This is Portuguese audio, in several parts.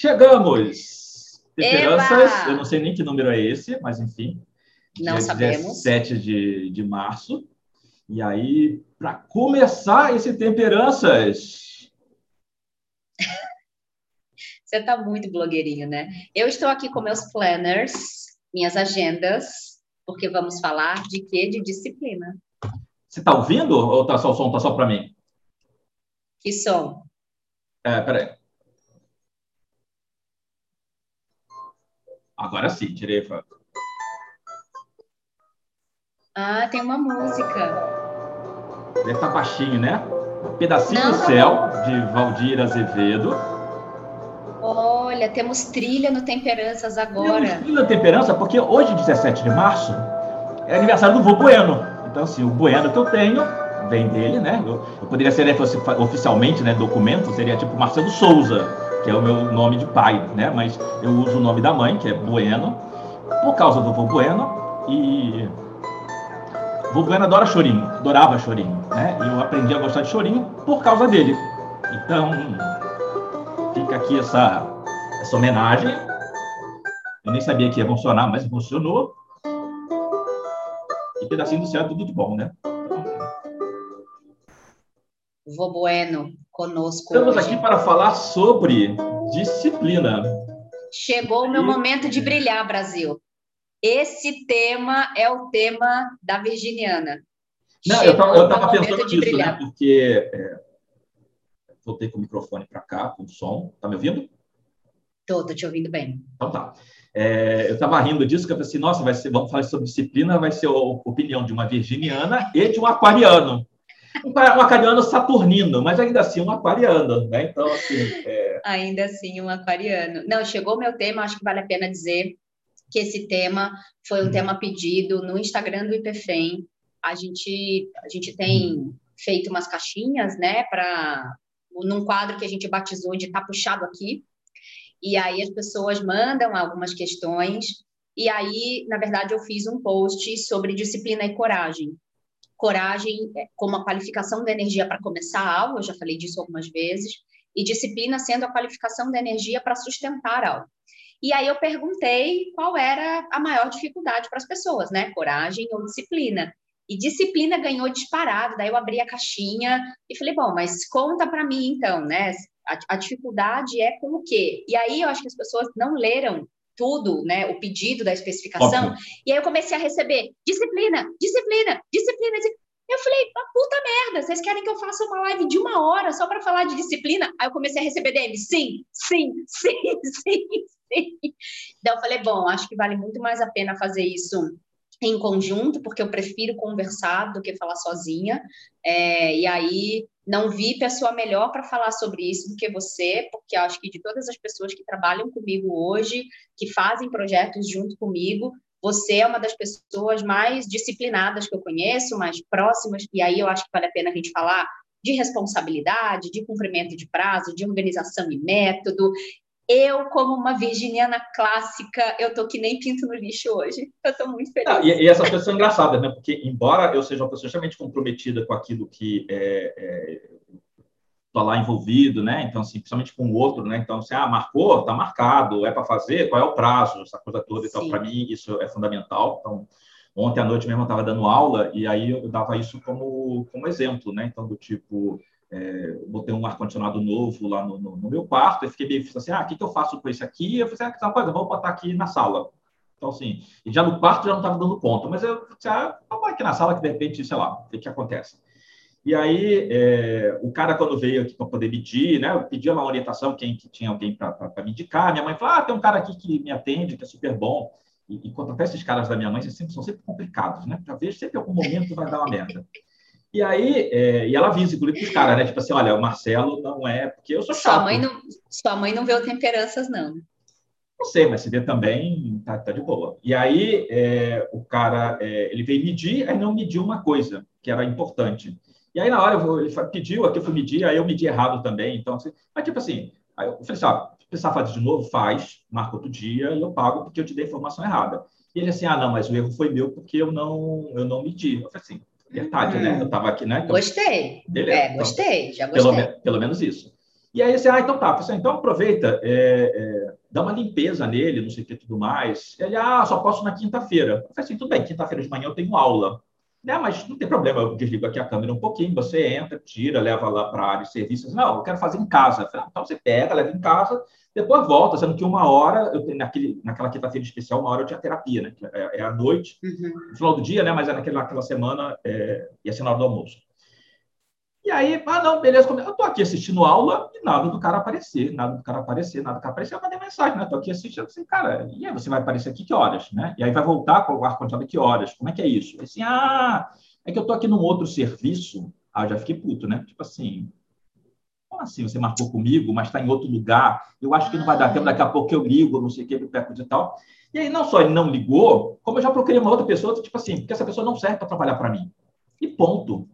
Chegamos! Temperanças, eu não sei nem que número é esse, mas enfim. Não dia sabemos. 17 de, de março. E aí, para começar esse Temperanças. Você está muito blogueirinho, né? Eu estou aqui com meus planners, minhas agendas, porque vamos falar de quê? De disciplina. Você está ouvindo ou tá só, o som está só para mim? Que som? É, peraí. Agora sim, tirei a Ah, tem uma música. Deve estar tá baixinho, né? Pedacinho Não, do Céu, de Valdir Azevedo. Olha, temos trilha no Temperanças agora. Temos trilha no Temperança, porque hoje, 17 de março, é aniversário do vô Bueno. Então, assim, o Bueno que eu tenho vem dele, né? Eu, eu poderia ser, né, fosse oficialmente, né, documento, seria tipo Marcelo Souza que é o meu nome de pai, né? Mas eu uso o nome da mãe, que é Bueno, por causa do vô Bueno e vô Bueno adora chorinho, adorava chorinho, né? E eu aprendi a gostar de chorinho por causa dele. Então, fica aqui essa, essa homenagem. Eu nem sabia que ia funcionar, mas funcionou. E pedacinho do céu, tudo de bom, né? Vô Bueno, conosco. Estamos hoje. aqui para falar sobre disciplina. Chegou o meu momento de brilhar, Brasil. Esse tema é o tema da Virginiana. Não, Chegou eu estava pensando nisso, né? Porque é, voltei com o microfone para cá, com o som. Tá me ouvindo? Tô, tô te ouvindo bem. Então tá. É, eu estava rindo disso, que eu falei assim, nossa, vai ser, vamos falar sobre disciplina, vai ser a opinião de uma virginiana e de um aquariano um, aquariano saturnino, mas ainda assim um aquariano, né? Então, assim. É... Ainda assim, um aquariano. Não, chegou o meu tema, acho que vale a pena dizer que esse tema foi um hum. tema pedido no Instagram do IPFEM. A gente, a gente tem hum. feito umas caixinhas, né, para num quadro que a gente batizou de Tá Puxado Aqui. E aí as pessoas mandam algumas questões. E aí, na verdade, eu fiz um post sobre disciplina e coragem coragem é, como a qualificação da energia para começar algo, eu já falei disso algumas vezes, e disciplina sendo a qualificação da energia para sustentar algo. E aí eu perguntei qual era a maior dificuldade para as pessoas, né? Coragem ou disciplina. E disciplina ganhou disparado. Daí eu abri a caixinha e falei, bom, mas conta para mim então, né? A, a, dificuldade é com o quê? E aí eu acho que as pessoas não leram tudo, né, o pedido da especificação, Óbvio. e aí eu comecei a receber disciplina, disciplina, disciplina, Eu falei, puta merda, vocês querem que eu faça uma live de uma hora só para falar de disciplina? Aí eu comecei a receber DM, sim, sim, sim, sim, sim. Então eu falei, bom, acho que vale muito mais a pena fazer isso em conjunto, porque eu prefiro conversar do que falar sozinha. É, e aí não vi pessoa melhor para falar sobre isso do que você, porque acho que de todas as pessoas que trabalham comigo hoje, que fazem projetos junto comigo, você é uma das pessoas mais disciplinadas que eu conheço, mais próximas, e aí eu acho que vale a pena a gente falar de responsabilidade, de cumprimento de prazo, de organização e método. Eu, como uma virginiana clássica, eu tô que nem pinto no lixo hoje. Eu tô muito feliz. Ah, e, e, essas pessoas são engraçadas, né? Porque, embora eu seja uma pessoa extremamente comprometida com aquilo que é, é, tô lá envolvido, né? Então, assim, principalmente com o outro, né? Então, assim, ah, marcou, tá marcado, é para fazer, qual é o prazo, essa coisa toda. Então, para mim, isso é fundamental. Então, ontem à noite mesmo eu estava dando aula e aí eu dava isso como, como exemplo, né? Então, do tipo é, botei um ar-condicionado novo lá no, no, no, meu quarto, e fiquei meio assim, ah, o que, que eu faço com esse aqui? Eu falei, ah, coisa, vamos botar aqui na sala. Então, assim, e já no quarto já não estava dando conta, mas eu falei, ah, vamos aqui na sala que de repente, sei lá, o que, que acontece? E aí, é, o cara, quando veio aqui para poder medir, né, eu pedi uma orientação, quem que tinha alguém para me indicar, minha mãe falou, ah, tem um cara aqui que me atende, que é super bom, e, e quanto esses caras da minha mãe, sempre, são sempre complicados, né, para ver, sempre em algum momento vai dar uma merda. E aí, é, e ela avisa, inclusive, para os caras, né? Tipo assim, olha, o Marcelo não é, porque eu sou chato. Sua mãe não, sua mãe não vê o temperanças, não. Não sei, mas se vê também, tá, tá de boa. E aí, é, o cara, é, ele veio medir, aí não mediu uma coisa, que era importante. E aí, na hora, vou, ele pediu, aqui eu fui medir, aí eu medi errado também. Então, assim, mas tipo assim, aí eu falei assim, ah, se precisar fazer de novo, faz, marca outro dia e eu pago porque eu te dei a informação errada. E ele assim, ah, não, mas o erro foi meu porque eu não, eu não medi. Eu falei assim, verdade, hum. né? Eu estava aqui, né? Então, gostei. Beleza. É, então, gostei, já gostei. Pelo, pelo menos isso. E aí você, ah, então tá, assim, então aproveita, é, é, dá uma limpeza nele, não sei o que tudo mais. Ele, ah, só posso na quinta-feira. Eu falei assim, tudo bem, quinta-feira de manhã eu tenho aula. Né, mas não tem problema, eu desligo aqui a câmera um pouquinho, você entra, tira, leva lá para a área de serviços. Não, eu quero fazer em casa. Ah, então você pega, leva em casa, depois volta, sendo que uma hora, eu, naquele, naquela quinta-feira especial, uma hora eu tinha terapia, né? É, é à noite, uhum. no final do dia, né? Mas é naquela, naquela semana, é, ia ser na hora do almoço. E aí, ah, não, beleza, eu tô aqui assistindo aula e nada do cara aparecer, nada do cara aparecer, nada do cara aparecer. Eu mandei mensagem, né? Tô aqui assistindo, assim, cara, e aí você vai aparecer aqui que horas, né? E aí vai voltar com o ar-condicionado que horas? Como é que é isso? Assim, ah, é que eu tô aqui num outro serviço. Ah, eu já fiquei puto, né? Tipo assim, como assim? Você marcou comigo, mas está em outro lugar? Eu acho que não vai dar tempo, daqui a pouco eu ligo, não sei o que, perto e tal. E aí, não só ele não ligou, como eu já procurei uma outra pessoa, tipo assim, porque essa pessoa não serve para trabalhar para mim. E ponto.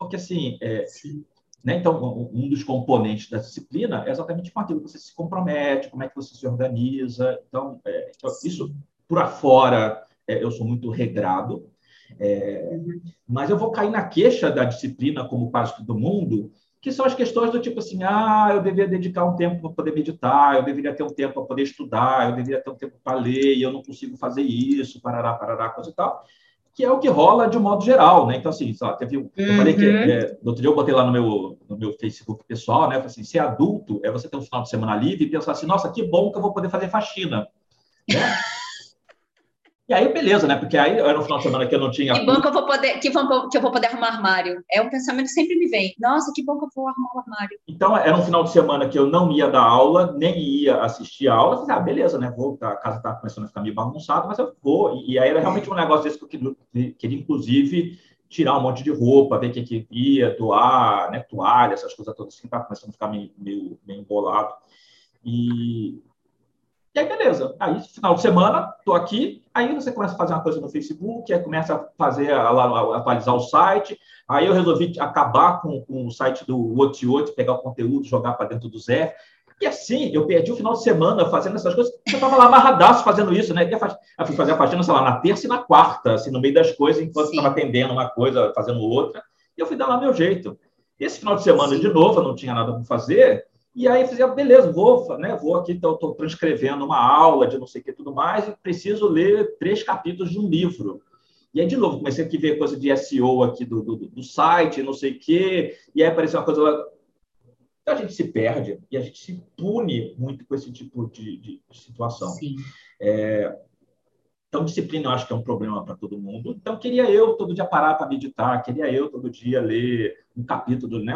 Porque, assim, é, né, então, um dos componentes da disciplina é exatamente com aquilo que você se compromete, como é que você se organiza. Então, é, então isso por afora, é, eu sou muito regrado, é, mas eu vou cair na queixa da disciplina, como quase todo mundo, que são as questões do tipo assim, ah, eu deveria dedicar um tempo para poder meditar, eu deveria ter um tempo para poder estudar, eu deveria ter um tempo para ler, e eu não consigo fazer isso, parará, parará, coisa e tal que é o que rola de um modo geral, né? Então, assim, só, teve, eu uhum. falei que, é, no outro dia eu botei lá no meu, no meu Facebook pessoal, né? Falei assim, ser adulto é você ter um final de semana livre e pensar assim, nossa, que bom que eu vou poder fazer faxina, né? E aí, beleza, né? Porque aí era um final de semana que eu não tinha. Que bom que eu vou poder, que, vou, que eu vou poder arrumar armário. É um pensamento que sempre me vem. Nossa, que bom que eu vou arrumar o armário. Então, era um final de semana que eu não ia dar aula, nem ia assistir a aula. Eu falei, ah, beleza, né? Vou, a casa tá começando a ficar meio bagunçada, mas eu vou. E, aí era realmente um negócio desse que eu queria, queria inclusive, tirar um monte de roupa, ver o que, que ia, doar, né? Toalha, essas coisas todas assim, tá começando a ficar meio, meio, meio embolado. E, e aí, beleza. Aí, final de semana, estou aqui. Aí você começa a fazer uma coisa no Facebook, aí começa a fazer, a, atualizar o site. Aí eu resolvi acabar com, com o site do Otiot, pegar o conteúdo, jogar para dentro do Zé. E assim, eu perdi o final de semana fazendo essas coisas. Eu estava lá amarradaço fazendo isso, né? Eu fui fazer a faxina, sei lá, na terça e na quarta, assim, no meio das coisas, enquanto estava atendendo uma coisa, fazendo outra. E eu fui dar lá meu jeito. Esse final de semana, Sim. de novo, eu não tinha nada para fazer. E aí eu falei, beleza, vou, né, vou aqui, estou transcrevendo uma aula de não sei o que tudo mais, e preciso ler três capítulos de um livro. E aí, de novo, comecei a ver coisa de SEO aqui do, do, do site, não sei o quê, e aí apareceu uma coisa lá. Então, a gente se perde e a gente se pune muito com esse tipo de, de, situação. É, então, disciplina eu acho que é um problema para todo mundo. Então, queria eu todo dia parar para meditar, queria eu todo dia ler um capítulo, né?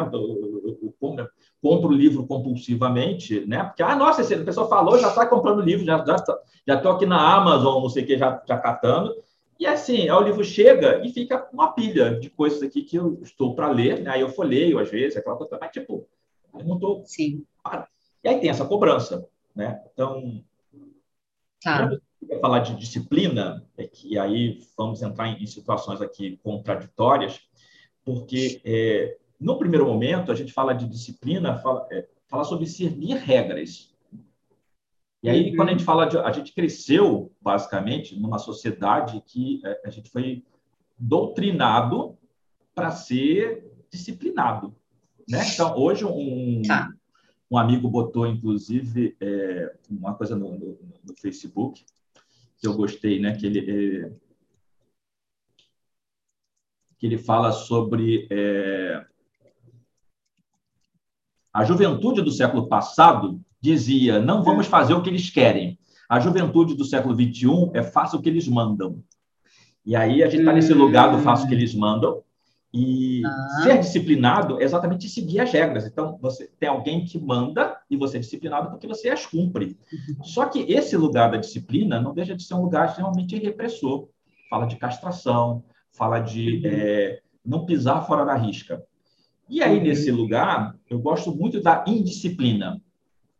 compro o livro compulsivamente, né? Porque, ah, nossa, a pessoa falou, já está comprando livro, já estou já, já tô aqui na Amazon, não sei o que, já, já catando. E assim, o livro chega e fica uma pilha de coisas aqui que eu estou para ler, né? Aí eu folheio, às vezes, aquela coisa, mas tipo, eu não estou. Sim. E aí tem essa cobrança, né? Então. Tá falar de disciplina, é que aí vamos entrar em, situações aqui contraditórias, porque é, no primeiro momento a gente fala de disciplina, fala, é, fala sobre seguir regras. E aí, uhum. quando a gente fala de. A gente cresceu, basicamente, numa sociedade que é, a gente foi doutrinado para ser disciplinado. Né? Então, hoje, um, tá. um amigo botou, inclusive, é, uma coisa no, no, no Facebook, que eu gostei, né? Que ele, é, que ele fala sobre é, a juventude do século passado dizia não vamos fazer o que eles querem. A juventude do século 21 é faça o que eles mandam. E aí a gente está nesse lugar do faça o que eles mandam, e ah. ser disciplinado é exatamente seguir as regras. Então, você tem alguém que manda e você é disciplinado porque você as cumpre. Uhum. Só que esse lugar da disciplina não deixa de ser um lugar extremamente repressor. Fala de castração, fala de uhum. é, não pisar fora da risca. E aí, uhum. nesse lugar, eu gosto muito da indisciplina.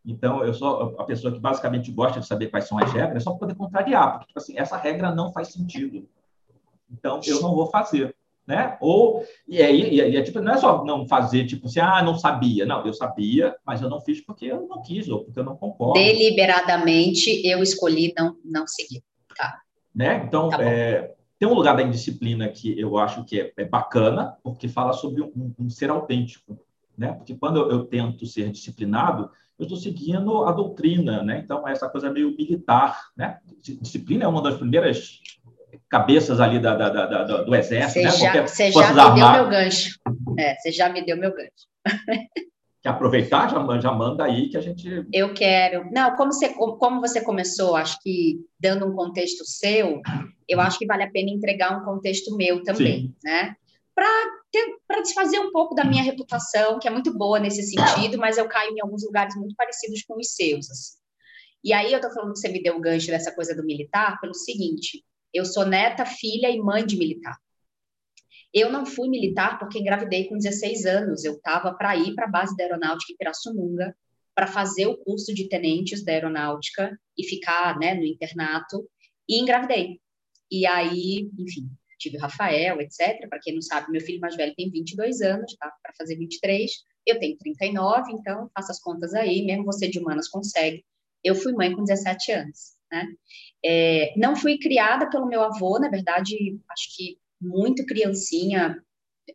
Então, eu sou a pessoa que basicamente gosta de saber quais são as regras, só para poder contrariar, porque, tipo assim, essa regra não faz sentido. Então, eu não vou fazer né? Ou e aí e, e, tipo, não é só não fazer tipo assim, ah, não sabia, não, eu sabia, mas eu não fiz porque eu não quis ou porque eu não concordo. Deliberadamente eu escolhi não não seguir, tá? Né? Então tá é, tem um lugar da indisciplina que eu acho que é, é bacana porque fala sobre um, um, ser autêntico, né? Porque quando eu, eu tento ser disciplinado, eu estou seguindo a doutrina, né? Então, essa coisa meio militar, né? Disciplina é uma das primeiras cabeças ali da, da, da, do exército, você né? Já, você já me armar... deu meu gancho. É, você já me deu meu gancho. Quer aproveitar? Já, já manda aí que a gente... Eu quero. Não, como você, como você começou, acho que dando um contexto seu, eu acho que vale a pena entregar um contexto meu também, Sim. né? Para desfazer um pouco da minha reputação, que é muito boa nesse sentido, mas eu caio em alguns lugares muito parecidos com os seus. Assim. E aí eu tô falando que você me deu o gancho dessa coisa do militar pelo seguinte: eu sou neta, filha e mãe de militar. Eu não fui militar porque engravidei com 16 anos. Eu estava para ir para a base da aeronáutica em Pirassununga para fazer o curso de tenentes da aeronáutica e ficar né, no internato e engravidei. E aí, enfim, tive o Rafael, etc. Para quem não sabe, meu filho mais velho tem 22 anos, tá? Para fazer 23. Eu tenho 39, então faça as contas aí, mesmo você de humanas consegue. Eu fui mãe com 17 anos, né? É, não fui criada pelo meu avô, na verdade, acho que muito criancinha,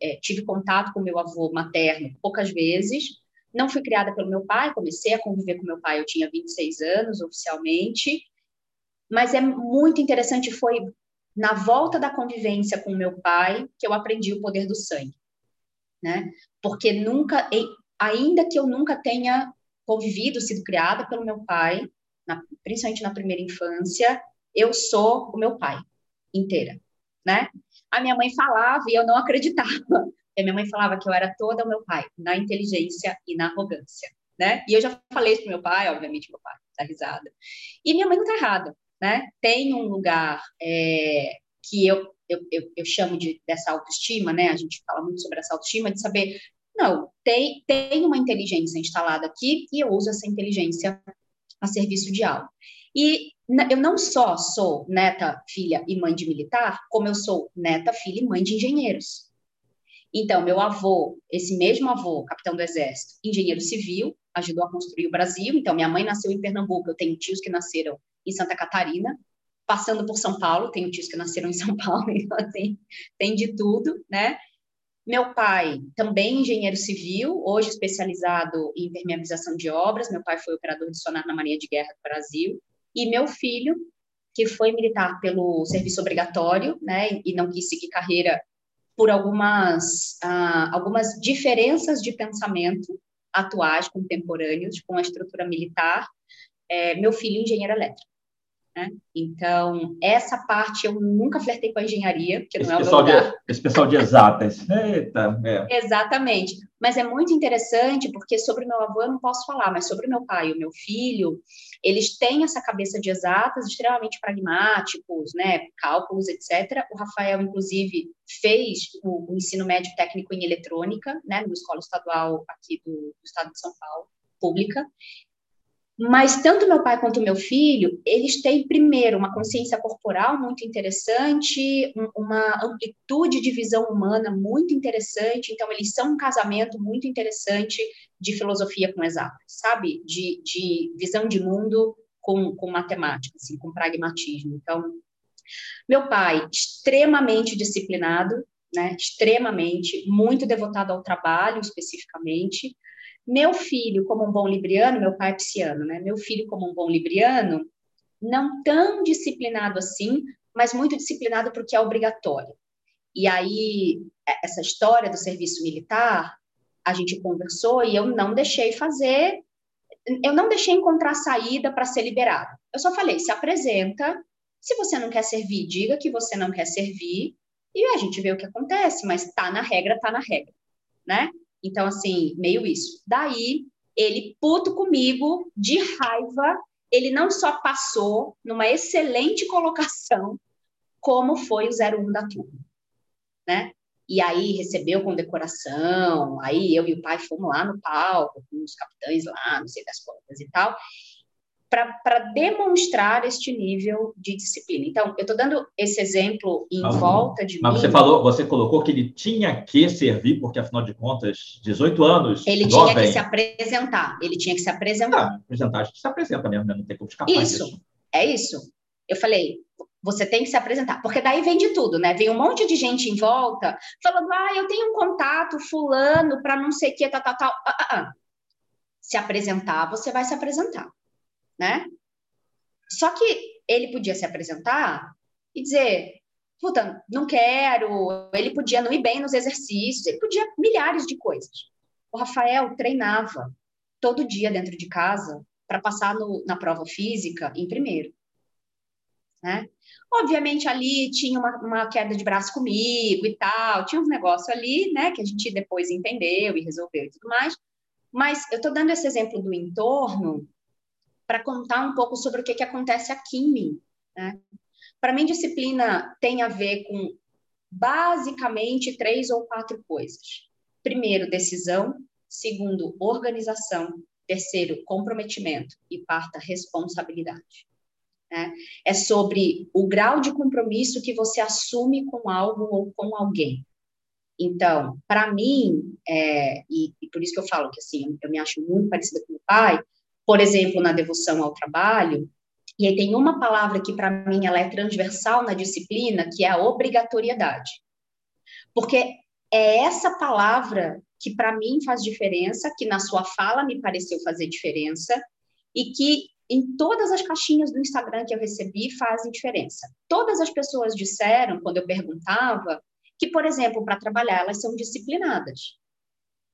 é, tive contato com meu avô materno poucas vezes. Não fui criada pelo meu pai, comecei a conviver com meu pai, eu tinha 26 anos oficialmente. Mas é muito interessante, foi na volta da convivência com meu pai que eu aprendi o poder do sangue, né? Porque nunca, ainda que eu nunca tenha convivido, sido criada pelo meu pai, na, principalmente na primeira infância, eu sou o meu pai inteira, né? A minha mãe falava e eu não acreditava. A minha mãe falava que eu era toda o meu pai, na inteligência e na arrogância, né? E eu já falei isso pro meu pai, obviamente meu pai tá risada. E minha mãe não tá errada, né? Tem um lugar é, que eu, eu, eu, eu, chamo de dessa autoestima, né? A gente fala muito sobre essa autoestima, de saber, não, tem, tem uma inteligência instalada aqui e eu uso essa inteligência a serviço de algo. E eu não só sou neta, filha e mãe de militar, como eu sou neta, filha e mãe de engenheiros. Então, meu avô, esse mesmo avô, capitão do Exército, engenheiro civil, ajudou a construir o Brasil. Então, minha mãe nasceu em Pernambuco, eu tenho tios que nasceram em Santa Catarina, passando por São Paulo, tenho tios que nasceram em São Paulo, então, assim, tem de tudo, né? Meu pai, também engenheiro civil, hoje especializado em impermeabilização de obras. Meu pai foi operador de sonar na Marinha de Guerra do Brasil. E meu filho, que foi militar pelo serviço obrigatório, né, e não quis seguir carreira por algumas, ah, algumas diferenças de pensamento atuais, contemporâneos, com a estrutura militar. É, meu filho, engenheiro elétrico. Né? Então, essa parte eu nunca flertei com a engenharia, porque esse não é o meu lugar. De, esse pessoal de exatas. Eita, é. Exatamente. Mas é muito interessante, porque sobre meu avô eu não posso falar, mas sobre meu pai e o meu filho, eles têm essa cabeça de exatas extremamente pragmáticos, né? Cálculos, etc. O Rafael, inclusive, fez o, o ensino médio técnico em eletrônica, né? Numa escola estadual aqui do, do estado de São Paulo, pública. Mas tanto meu pai quanto meu filho, eles têm primeiro uma consciência corporal muito interessante, uma amplitude de visão humana muito interessante. Então eles são um casamento muito interessante de filosofia com exatas, sabe? De, de visão de mundo com, com matemática, assim, com pragmatismo. Então, meu pai extremamente disciplinado, né? Extremamente, muito devotado ao trabalho especificamente meu filho, como um bom libriano, meu pai é pisciano, né? Meu filho, como um bom libriano, não tão disciplinado assim, mas muito disciplinado porque é obrigatório. E aí, é, essa história do serviço militar, a gente conversou e eu não deixei fazer, eu não deixei encontrar saída para ser liberado. Eu só falei: se apresenta, se você não quer servir, diga que você não quer servir, e a gente vê o que acontece, mas tá na regra, tá na regra, né? Então, assim, meio isso. Daí, ele, puto comigo, de raiva, ele não só passou numa excelente colocação, como foi o 01 da turma, né? E aí recebeu condecoração, aí eu e o pai fomos lá no palco, com os capitães lá, não sei das contas e tal para demonstrar este nível de disciplina. Então, eu estou dando esse exemplo em mas, volta de mas mim. você falou, você colocou que ele tinha que servir, porque afinal de contas, 18 anos. Ele jovem. tinha que se apresentar. Ele tinha que se apresentar. Ah, apresentar, a gente se apresenta mesmo, né? não tem como escapar isso, disso. É isso. Eu falei, Você tem que se apresentar, porque daí vem de tudo, né? Vem um monte de gente em volta falando: ah, eu tenho um contato fulano para não sei o que, tal, tal, tal. Ah, ah, ah. Se apresentar, você vai se apresentar, né? Só que ele podia se apresentar e dizer: puta, não quero. Ele podia não ir bem nos exercícios, ele podia milhares de coisas. O Rafael treinava todo dia dentro de casa para passar no, na prova física em primeiro. Né? Obviamente ali tinha uma, uma, queda de braço comigo e tal, tinha um negócio ali, né, que a gente depois entendeu e resolveu e tudo mais. Mas eu estou dando esse exemplo do entorno para contar um pouco sobre o que, que acontece aqui em mim. Né? Para mim, disciplina tem a ver com basicamente três ou quatro coisas. Primeiro, decisão. Segundo, organização. Terceiro, comprometimento. E quarta, responsabilidade. Né? É sobre o grau de compromisso que você assume com algo ou com alguém. Então, para mim, é, e, e, por isso que eu falo que assim, eu me acho muito parecida com o pai, por exemplo, na devoção ao trabalho, e aí tem uma palavra que para mim ela é transversal na disciplina, que é a obrigatoriedade. Porque é essa palavra que para mim faz diferença, que na sua fala me pareceu fazer diferença e que em todas as caixinhas do Instagram que eu recebi fazem diferença. Todas as pessoas disseram, quando eu perguntava, que, por exemplo, para trabalhar, elas são disciplinadas.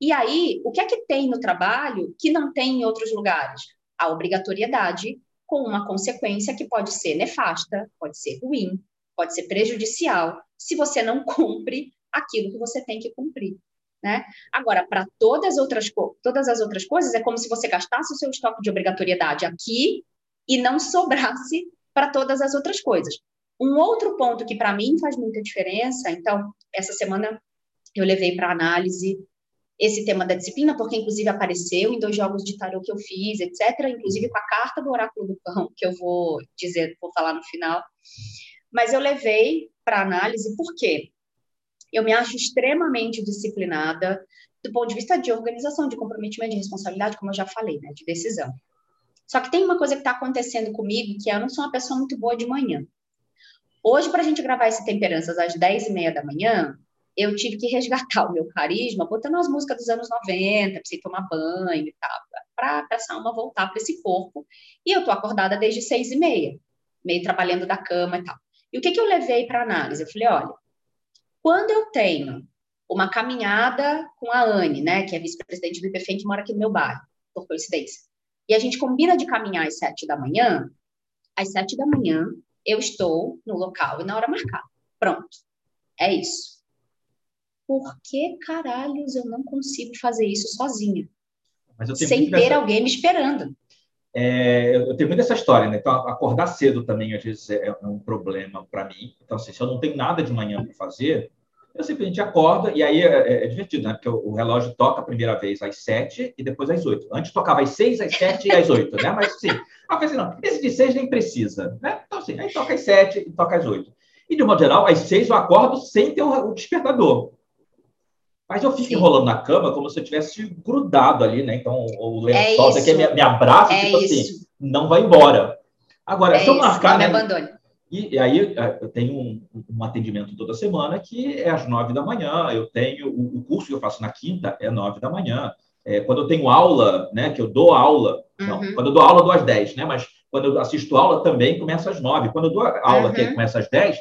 E aí, o que é que tem no trabalho que não tem em outros lugares? A obrigatoriedade, com uma consequência que pode ser nefasta, pode ser ruim, pode ser prejudicial, se você não cumpre aquilo que você tem que cumprir. Né? Agora, para todas, outras, todas as outras coisas, é como se você gastasse o seu estoque de obrigatoriedade aqui e não sobrasse para todas as outras coisas. Um outro ponto que para mim faz muita diferença, então, essa semana eu levei para análise esse tema da disciplina, porque inclusive apareceu em dois jogos de tarô que eu fiz, etc., inclusive com a carta do oráculo do pão, que eu vou dizer, vou falar no final. Mas eu levei para análise por quê? Eu me acho extremamente disciplinada do ponto de vista de organização, de comprometimento, de responsabilidade, como eu já falei, né, de decisão. Só que tem uma coisa que está acontecendo comigo, que é, eu não sou uma pessoa muito boa de manhã. Hoje, para a gente gravar esse Temperanças às 10 e meia da manhã, eu tive que resgatar o meu carisma botando as músicas dos anos 90, precisei tomar banho e tal, para essa alma voltar para esse corpo. E eu tô acordada desde seis e meia, meio trabalhando da cama e tal. E o que, que eu levei para análise? Eu falei, olha, quando eu tenho uma caminhada com a Anne, né, que é vice-presidente do IPFEM, que mora aqui no meu bairro, por coincidência, e a gente combina de caminhar às sete da manhã, às sete da manhã eu estou no local e na hora marcada. Pronto. É isso. Por que caralhos eu não consigo fazer isso sozinha? sem ter alguém me esperando. É, eu tenho muito essa história, né? Então, acordar cedo também, às vezes, é, é um problema para mim. Então, assim, se eu não tenho nada de manhã para fazer, eu simplesmente acordo, e aí é, é, é, divertido, né? Porque o, relógio toca a primeira vez às sete e depois às oito. Antes tocava às seis, às sete e às oito, né? Mas, assim, eu assim, não, esse de seis nem precisa, né? Então, assim, aí toca às sete e toca às oito. E, de modo geral, às seis eu acordo sem ter o despertador. Mas eu fico Sim. enrolando na cama como se eu tivesse grudado ali, né? Então, o lençol é daqui me, me abraça, é tipo assim, isso. assim, não vai embora. Agora, é se eu marcar. Isso, não né, E, e, aí é, eu tenho um, um, atendimento toda semana que é às nove da manhã. Eu tenho o, o, curso que eu faço na quinta é nove da manhã. É, quando eu tenho aula, né? Que eu dou aula, uhum. não, quando eu dou aula eu dou às dez, né? Mas quando eu assisto aula também começa às nove. Quando eu dou aula uhum. que começa às dez,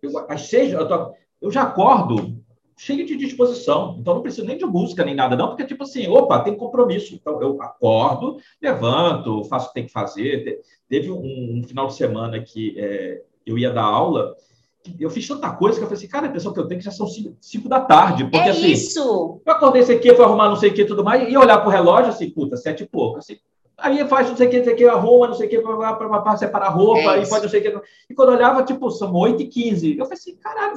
eu, às seis eu, tô, eu já acordo cheio de disposição. Então, não preciso nem de música nem nada, não, porque, tipo assim, opa, tem compromisso. Então, eu acordo, levanto, faço o que tem que fazer. Teve um, um final de semana que é, eu ia dar aula, eu fiz tanta coisa que eu falei assim, cara, a impressão que eu tenho é que já são cinco, da tarde. Porque, é assim, isso. eu acordei isso aqui, fui arrumar não sei o que e tudo mais, e olhar para o relógio, assim, puta, sete e pouco. Assim, Aí faz não sei o que, não sei o que, arruma, não sei o que, para separar roupa, é aí pode não sei o que. E quando eu olhava, tipo, são 8 e 15. Eu falei assim, caralho,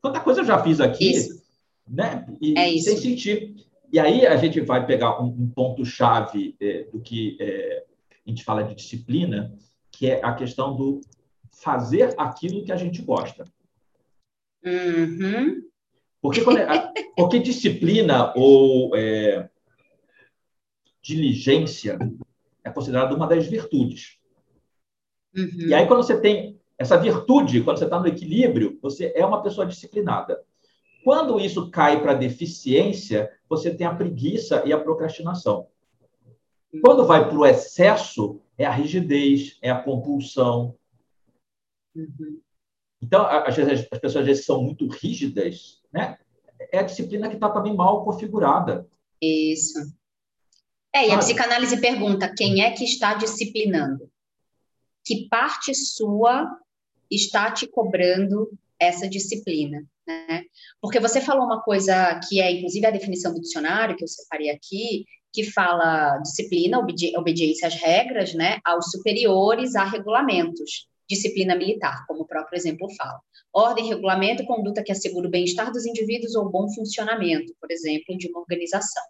quanta coisa eu já fiz aqui, isso. né? E, é sem sentir. E aí a gente vai pegar um, um ponto-chave é, do que é, a gente fala de disciplina, que é a questão do fazer aquilo que a gente gosta. Uhum. Porque, é, porque disciplina ou é, diligência é considerada uma das virtudes. Uhum. E aí, quando você tem essa virtude, quando você está no equilíbrio, você é uma pessoa disciplinada. Quando isso cai para deficiência, você tem a preguiça e a procrastinação. Quando vai para o excesso, é a rigidez, é a compulsão. Uhum. Então, às vezes, as pessoas às vezes são muito rígidas, né? É a disciplina que está também mal configurada. Isso. É, e a psicanálise pergunta: quem é que está disciplinando? Que parte sua está te cobrando essa disciplina? Né? Porque você falou uma coisa que é, inclusive, a definição do dicionário, que eu separei aqui, que fala disciplina, obedi obediência às regras, né, aos superiores a regulamentos, disciplina militar, como o próprio exemplo fala. Ordem, regulamento, conduta que assegura o bem-estar dos indivíduos ou bom funcionamento, por exemplo, de uma organização.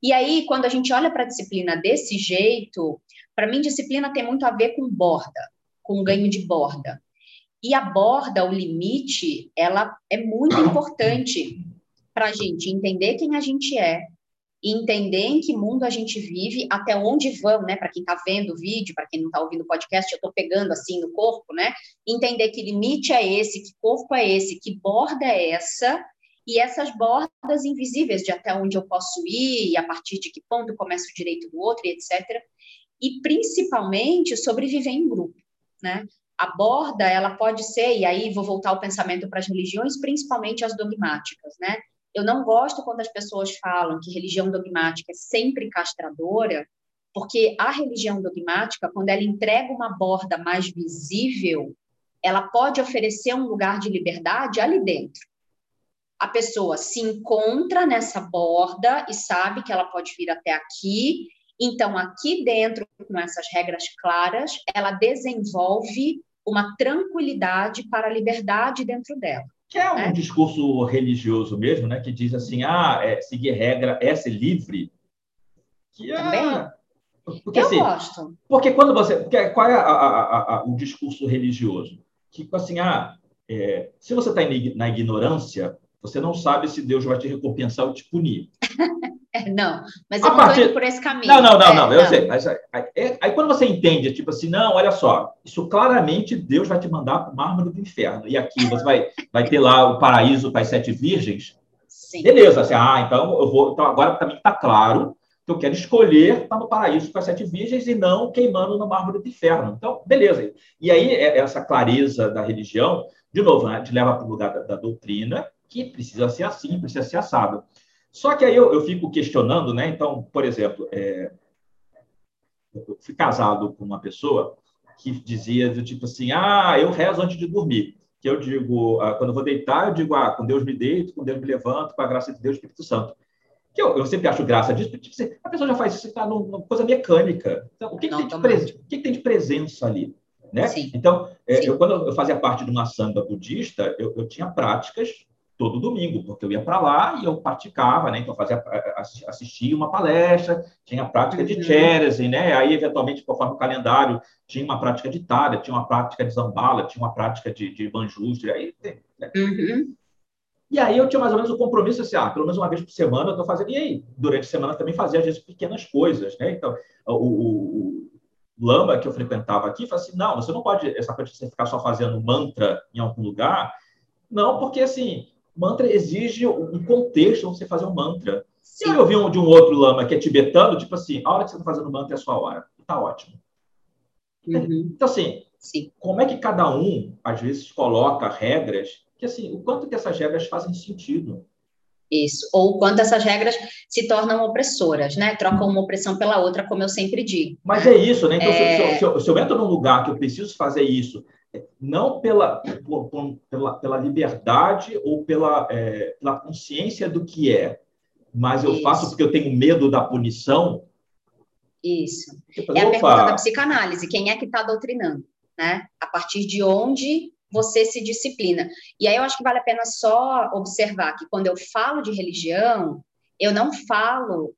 E aí, quando a gente olha para a disciplina desse jeito, para mim, disciplina tem muito a ver com borda, com ganho de borda. E a borda, o limite, ela é muito importante para a gente entender quem a gente é, entender em que mundo a gente vive, até onde vamos, né? Para quem está vendo o vídeo, para quem não está ouvindo o podcast, eu estou pegando assim no corpo, né? Entender que limite é esse, que corpo é esse, que borda é essa, e essas bordas invisíveis de até onde eu posso ir, e a partir de que ponto começa o direito do outro, e etc. E principalmente sobreviver em grupo, né? A borda, ela pode ser, e aí vou voltar o pensamento para as religiões, principalmente as dogmáticas, né? Eu não gosto quando as pessoas falam que religião dogmática é sempre castradora, porque a religião dogmática, quando ela entrega uma borda mais visível, ela pode oferecer um lugar de liberdade ali dentro. A pessoa se encontra nessa borda e sabe que ela pode vir até aqui. Então, aqui dentro, com essas regras claras, ela desenvolve uma tranquilidade para a liberdade dentro dela. Que é um é. discurso religioso mesmo, né? Que diz assim, ah, é, seguir regra é ser livre. Que é... Também. Porque, Eu assim, gosto. Porque quando você... Porque, qual é a, a, a, o discurso religioso? Que, assim, ah, é, se você está na ignorância, você não sabe se Deus vai te recompensar ou te punir. não, mas eu a não partir... por esse caminho. Não, não, não, é, não eu não. sei. Mas, aí, aí, quando você entende, tipo assim, não, olha só, isso claramente Deus vai te mandar para o mármore do inferno. E aqui você vai, vai ter lá o paraíso para as sete virgens. Sim. Beleza, assim, ah, então eu vou. Então agora mim está claro que eu quero escolher estar no paraíso com as sete virgens e não queimando no mármore do inferno. Então, beleza. E aí, é, essa clareza da religião, de novo, né, te leva para o lugar da, da doutrina, que precisa ser assim, precisa ser assado. Só que aí eu, eu fico questionando, né? Então, por exemplo, é, eu fui casado com uma pessoa que dizia do tipo assim, ah, eu rezo antes de dormir. Que eu digo, ah, quando eu vou deitar, eu digo, ah, com Deus me deito, com Deus me levanto, com a graça de Deus, Espírito Santo. Que eu, eu sempre acho graça disso, porque tipo, a pessoa já faz isso, está numa coisa mecânica. Então, o que, que, tem, de pres... o que, que tem de presença ali? Né? Então, é, eu, quando eu fazia parte de uma samba budista, eu, eu tinha práticas todo domingo, porque eu ia para lá e eu praticava, né? Então, fazia, assistia uma palestra, tinha prática de uhum. né? Aí, eventualmente, conforme o calendário, tinha uma prática de Tada, tinha uma prática de Zambala, tinha uma prática de, de Banjustre, aí... Né? Uhum. E aí eu tinha mais ou menos o compromisso assim, ah, pelo menos uma vez por semana eu estou fazendo. E aí, durante a semana também fazia, às vezes, pequenas coisas, né? Então, o, o, o Lama que eu frequentava aqui falou assim, não, você não pode, essa coisa de você ficar só fazendo mantra em algum lugar, não, porque, assim, mantra exige um contexto onde você fazer um mantra. Se eu ouvi um, de um outro lama que é tibetano, tipo assim, a hora que você está fazendo mantra é a sua hora. Está ótimo. Uhum. Então, assim, Sim. como é que cada um, às vezes, coloca regras que, assim, o quanto que essas regras fazem sentido? Isso. Ou o quanto essas regras se tornam opressoras, né? Trocam uma opressão pela outra, como eu sempre digo. Mas é isso, né? Então, é... Se, eu, se, eu, se, eu, entro num lugar que eu preciso fazer isso, não pela, por, por, pela, pela liberdade ou pela, é, pela consciência do que é, mas eu Isso. faço porque eu tenho medo da punição. Isso. É a pergunta da psicanálise: quem é que está doutrinando? Né? A partir de onde você se disciplina. E aí eu acho que vale a pena só observar que quando eu falo de religião, eu não falo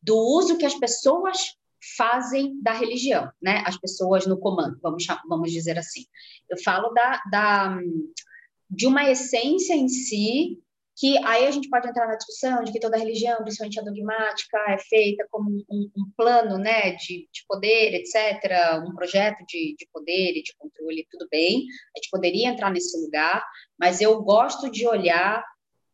do uso que as pessoas fazem da religião, né? As pessoas no comando, vamos, vamos dizer assim. Eu falo da, da, de uma essência em si que aí a gente pode entrar na discussão de que toda religião, principalmente a dogmática, é feita como um, um plano né, de, de, poder, etc., um projeto de, de poder e de controle, tudo bem, a gente poderia entrar nesse lugar, mas eu gosto de olhar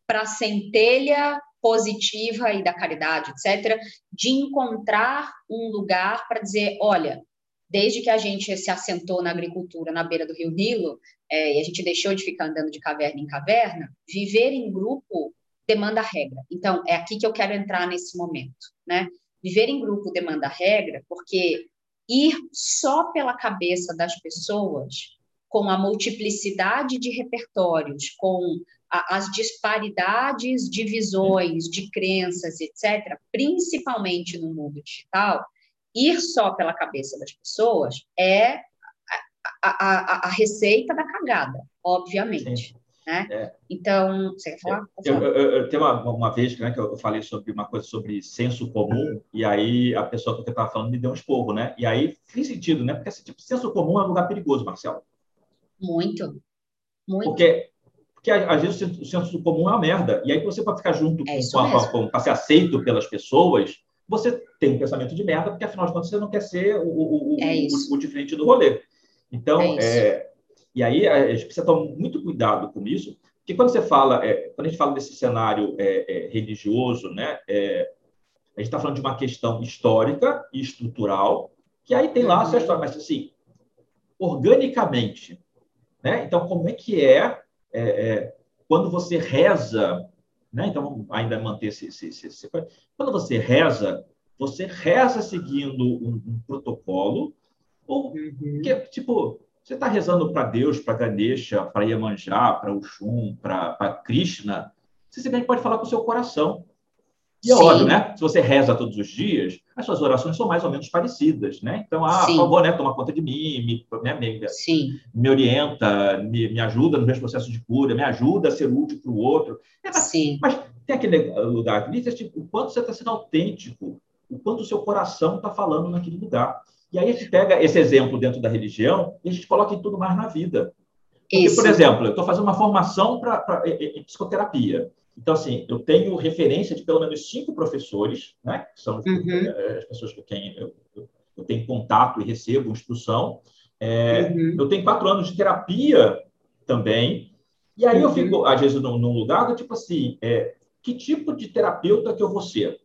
para a centelha positiva e da caridade, etc., de encontrar um lugar para dizer, olha, desde que a gente se assentou na agricultura na beira do rio Nilo, é, e a gente deixou de ficar andando de caverna em caverna, viver em grupo demanda regra. Então, é aqui que eu quero entrar nesse momento, né? Viver em grupo demanda regra, porque ir só pela cabeça das pessoas, com a multiplicidade de repertórios, com as disparidades de visões, de crenças, etc., principalmente no mundo digital, ir só pela cabeça das pessoas é a, a, a receita da cagada, obviamente. Né? É. Então, você quer falar? Eu, eu, eu, eu tenho uma, uma vez né, que eu falei sobre uma coisa sobre senso comum, e aí a pessoa que eu estava falando me deu um esporro, né? E aí fez sentido, né? Porque esse tipo, senso comum é um lugar perigoso, Marcelo. Muito. Muito. Porque, porque às vezes o senso comum é uma merda. E aí você para ficar junto é com, para ser aceito pelas pessoas, você tem um pensamento de merda, porque afinal de contas você não quer ser o, o, é o, o diferente do rolê. Então, é, é e aí a gente precisa tomar muito cuidado com isso, porque quando você fala, é, quando a gente fala desse cenário é, religioso, né, a gente está falando de uma questão histórica e estrutural, que aí tem lá a sua uhum. história, mas assim, organicamente, né? Então, como é que é, quando você reza né? Então, ainda manter esse, esse, esse, Quando você reza, você reza seguindo um, um protocolo, ou uhum. que, tipo, você está rezando para Deus, para Ganesha, para Iemanjá, para Oxum, para Krishna, você simplesmente pode falar com o seu coração. E é Sim. óbvio, né? Se você reza todos os dias, as suas orações são mais ou menos parecidas, né? Então, ah, Sim. por favor, né, toma conta de mim, me, né, me, me orienta, me, me, ajuda nos meus processos de cura, me ajuda a ser útil para o outro. É, mas, Sim. mas tem aquele lugar ali, tipo, o quanto você está sendo autêntico, o quanto o seu coração está falando naquele lugar. E aí a gente pega esse exemplo dentro da religião e a gente coloca em tudo mais na vida. Porque, Isso. por exemplo, eu estou fazendo uma formação para psicoterapia. Então, assim, eu tenho referência de pelo menos cinco professores, né, que são uhum. Eh, as pessoas com quem eu, eu, eu, tenho contato e recebo instrução. É, uhum. Eu tenho quatro anos de terapia também. E aí uhum. eu fico, às vezes, num, num lugar do tipo assim, é, que tipo de terapeuta que eu vou ser?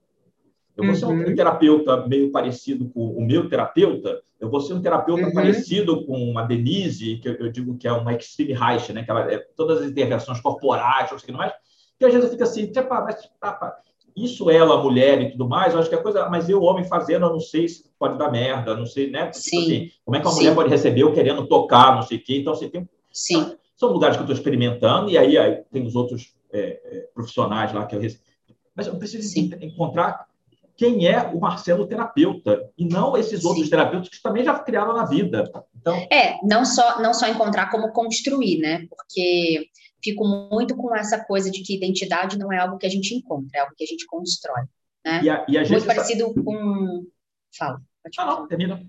Eu vou ser um uhum. terapeuta meio parecido com o meu terapeuta, eu vou ser um terapeuta uhum. parecido com a Denise, que eu, eu, digo que é uma extreme Reich, né? Que ela, é, todas as intervenções corporais, não sei o que mais, que às vezes fica assim, mas, pá, isso ela, mulher e tudo mais, eu acho que é coisa, mas eu, homem, fazendo, eu não sei se pode dar merda, não sei, né? Tipo Sim. assim, como é que uma Sim. mulher pode receber eu querendo tocar, não sei o quê. Então, você tem. Sim. São lugares que eu estou experimentando, e aí, aí, tem os outros é, é, profissionais lá que eu recebo. Mas eu preciso Sim. encontrar quem é o Marcelo terapeuta e não esses Sim. outros terapeutas que também já criaram na vida. Então, é, não só não só encontrar como construir, né? Porque fico muito com essa coisa de que identidade não é algo que a gente encontra, é algo que a gente constrói. Né? E a, e a muito parecido com. Fala. Ah, não, termina.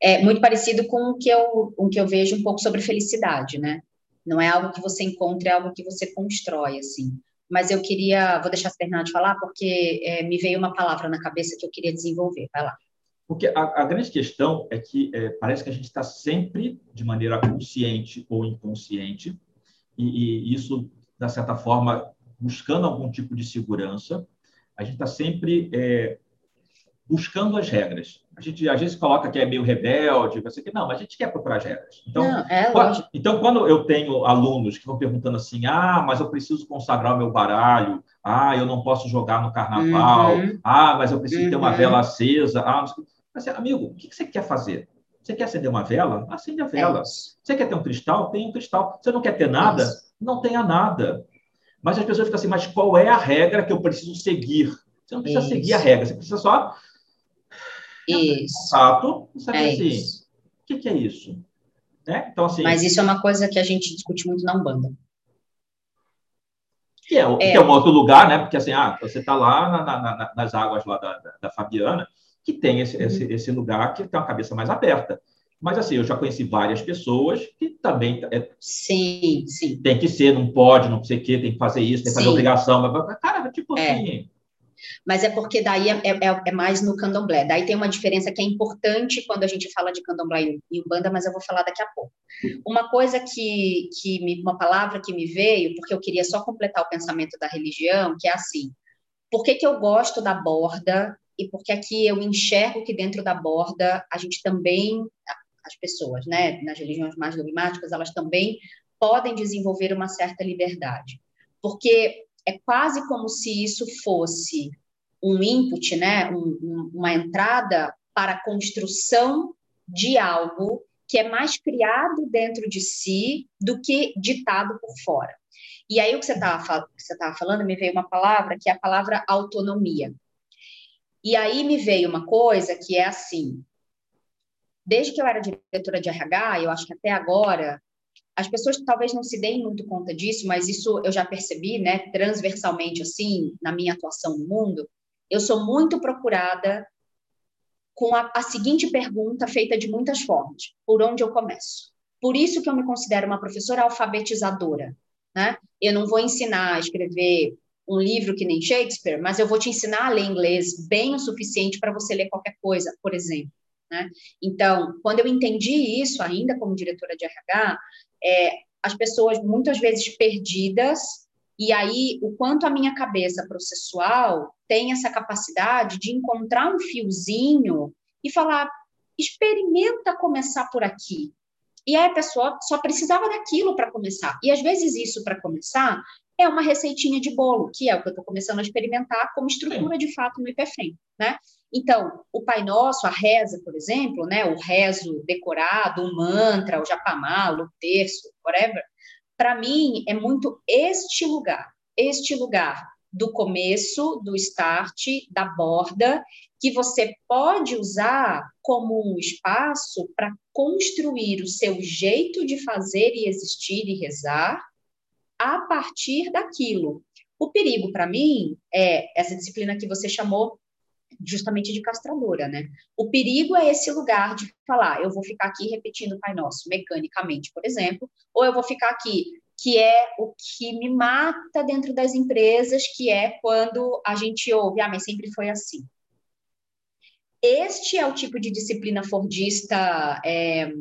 É muito parecido com o que, eu, o que eu vejo um pouco sobre felicidade, né? Não é algo que você encontra, é algo que você constrói, assim. Mas eu queria, vou deixar terminar de falar, porque é, me veio uma palavra na cabeça que eu queria desenvolver. Vai lá. Porque a, a grande questão é que é, parece que a gente está sempre, de maneira consciente ou inconsciente, e, e isso, de certa forma, buscando algum tipo de segurança, a gente está sempre é, buscando as regras. A gente às vezes coloca que é meio rebelde, você que não, mas a gente quer procurar as regras. Então, não, é quando, então, quando eu tenho alunos que vão perguntando assim, ah, mas eu preciso consagrar o meu baralho, ah, eu não posso jogar no carnaval, uhum. ah, mas eu preciso uhum. ter uma uhum. vela acesa, ah, mas, amigo, o que você quer fazer? Você quer acender uma vela? Acende a vela. É você quer ter um cristal? Tem um cristal. Você não quer ter nada? Não tenha nada. Mas as pessoas ficam assim, mas qual é a regra que eu preciso seguir? Você não precisa isso. seguir a regra, você precisa só. Isso. Saber é assim, isso. o que, que, é isso? Né? Então, assim, mas isso é uma coisa que a gente discute muito na Umbanda. Que é, é. Que é um outro lugar, né? Porque assim, ah, você está lá na, na, nas águas lá da, da, da Fabiana, que tem esse, uhum. esse, esse lugar que tem uma cabeça mais aberta. Mas assim, eu já conheci várias pessoas que também é, sim, sim. tem que ser, não pode, não sei o quê, tem que fazer isso, tem que fazer obrigação, mas, cara, tipo é. assim, mas é porque daí é, é, é, mais no candomblé. Daí tem uma diferença que é importante quando a gente fala de candomblé e umbanda, mas eu vou falar daqui a pouco. Uma coisa que, que me, uma palavra que me veio, porque eu queria só completar o pensamento da religião, que é assim, por que, que eu gosto da borda e porque aqui eu enxergo que dentro da borda a gente também, as pessoas, né, nas religiões mais dogmáticas, elas também podem desenvolver uma certa liberdade. Porque é quase como se isso fosse um input, né, um, um, uma entrada para a construção de algo que é mais criado dentro de si do que ditado por fora. E aí o que você estava falando, me veio uma palavra que é a palavra autonomia. E aí me veio uma coisa que é assim, desde que eu era diretora de RH, eu acho que até agora, as pessoas talvez não se deem muito conta disso, mas isso eu já percebi, né, transversalmente assim, na minha atuação no mundo, eu sou muito procurada com a, a seguinte pergunta feita de muitas formas: por onde eu começo? Por isso que eu me considero uma professora alfabetizadora, né? Eu não vou ensinar a escrever um livro que nem Shakespeare, mas eu vou te ensinar a ler inglês bem o suficiente para você ler qualquer coisa, por exemplo. Né? Então, quando eu entendi isso, ainda como diretora de RH, é, as pessoas muitas vezes perdidas, e aí o quanto a minha cabeça processual tem essa capacidade de encontrar um fiozinho e falar: experimenta começar por aqui. E aí a pessoa só precisava daquilo para começar. E às vezes isso para começar é uma receitinha de bolo, que é o que eu estou começando a experimentar como estrutura de fato no IPFEM, né? Então, o Pai Nosso, a reza, por exemplo, né, o rezo decorado, o mantra, o japamalo, o terço, whatever, para mim é muito este lugar, este lugar do começo, do start, da borda, que você pode usar como um espaço para construir o seu jeito de fazer e existir e rezar a partir daquilo. O perigo para mim é essa disciplina que você chamou justamente de castradora, né? O perigo é esse lugar de falar, eu vou ficar aqui repetindo o Pai Nosso mecanicamente, por exemplo, ou eu vou ficar aqui, que é o que me mata dentro das empresas, que é quando a gente ouve, ah, mas sempre foi assim. Este é o tipo de disciplina fordista é,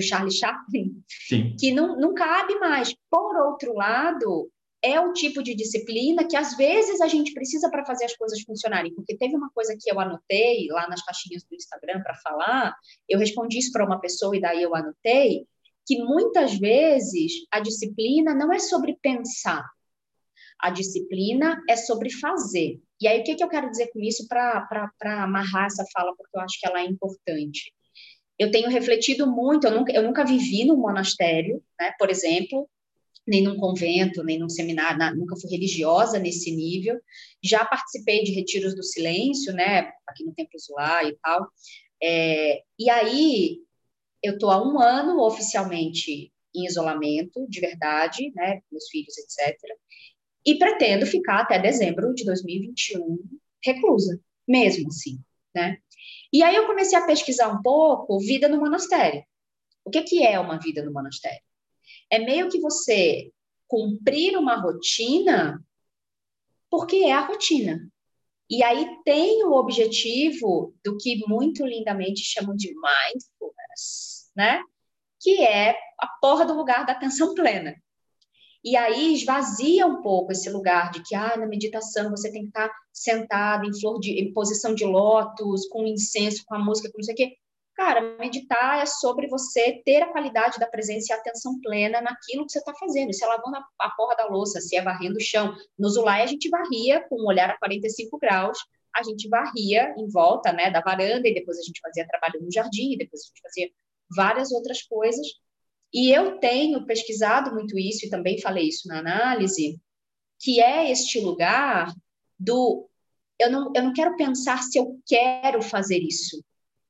do Charlie Chaplin, Sim. que não, não cabe mais. Por outro lado, é o tipo de disciplina que às vezes a gente precisa para fazer as coisas funcionarem. Porque teve uma coisa que eu anotei lá nas caixinhas do Instagram para falar, eu respondi isso para uma pessoa e daí eu anotei, que muitas vezes a disciplina não é sobre pensar, a disciplina é sobre fazer. E aí, o que, que eu quero dizer com isso para amarrar essa fala, porque eu acho que ela é importante? Eu tenho refletido muito, eu nunca, eu nunca vivi num monastério, né, por exemplo, nem num convento, nem num seminário, na, nunca fui religiosa nesse nível. Já participei de retiros do silêncio, né, aqui no Templo Zulá e tal. É, e aí, eu estou há um ano oficialmente em isolamento, de verdade, né, meus filhos, etc. E pretendo ficar até dezembro de 2021 reclusa, mesmo assim, né? E aí eu comecei a pesquisar um pouco vida no monastério. O que, que é uma vida no monastério? É meio que você cumprir uma rotina porque é a rotina. E aí tem o objetivo do que muito lindamente chamam de mindfulness, né? Que é a porra do lugar da atenção plena. E aí esvazia um pouco esse lugar de que ah, na meditação você tem que estar sentado em flor de em posição de lótus, com incenso, com a música, com não sei o quê. Cara, meditar é sobre você ter a qualidade da presença e atenção plena naquilo que você está fazendo. Se é lavando a, porra da louça, se é varrendo o chão. No Zulai, a gente varria com um olhar a 45 graus, a gente varria em volta né, da varanda, e depois a gente fazia trabalho no jardim, e depois a gente fazia várias outras coisas. E eu tenho pesquisado muito isso, e também falei isso na análise, que é este lugar do. Eu não, eu não quero pensar se eu quero fazer isso.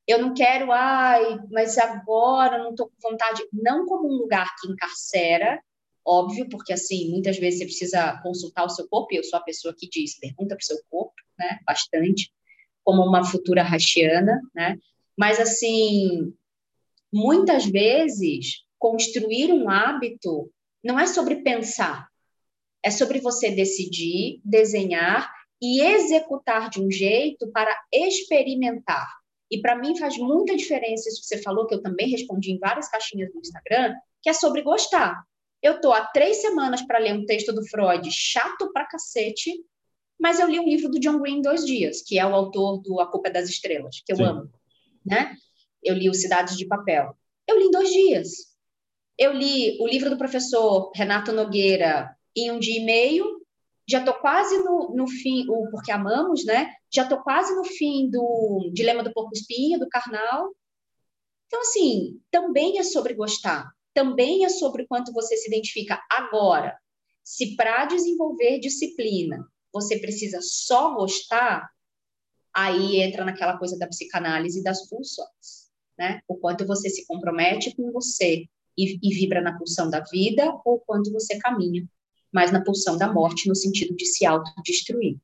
Eu não quero, ai, mas agora não estou com vontade. Não como um lugar que encarcera, óbvio, porque assim, muitas vezes você precisa consultar o seu corpo, e eu sou a pessoa que diz, pergunta para o seu corpo, né, bastante, como uma futura rachiana, né, mas assim, muitas vezes construir um hábito não é sobre pensar, é sobre você decidir, desenhar e executar de um jeito para experimentar. E para mim faz muita diferença isso que você falou, que eu também respondi em várias caixinhas do Instagram, que é sobre gostar. Eu tô há três semanas para ler um texto do Freud chato pra cacete, mas eu li um livro do John Green em dois dias, que é o autor do A Culpa é das Estrelas, que eu Sim. amo, né? Eu li o Cidades de Papel. Eu li em dois dias. Eu li o livro do professor Renato Nogueira em um dia e meio, já estou quase no, no fim, o Porque Amamos, né? Já estou quase no fim do Dilema do Porco Espinho, do Karnal. Então, assim, também é sobre gostar, também é sobre quanto você se identifica. Agora, se para desenvolver disciplina você precisa só gostar, aí entra naquela coisa da psicanálise das pulsões, né? O quanto você se compromete com você e, e vibra na pulsão da vida ou quanto você caminha mas na pulsão da morte, no sentido de se autodestruir.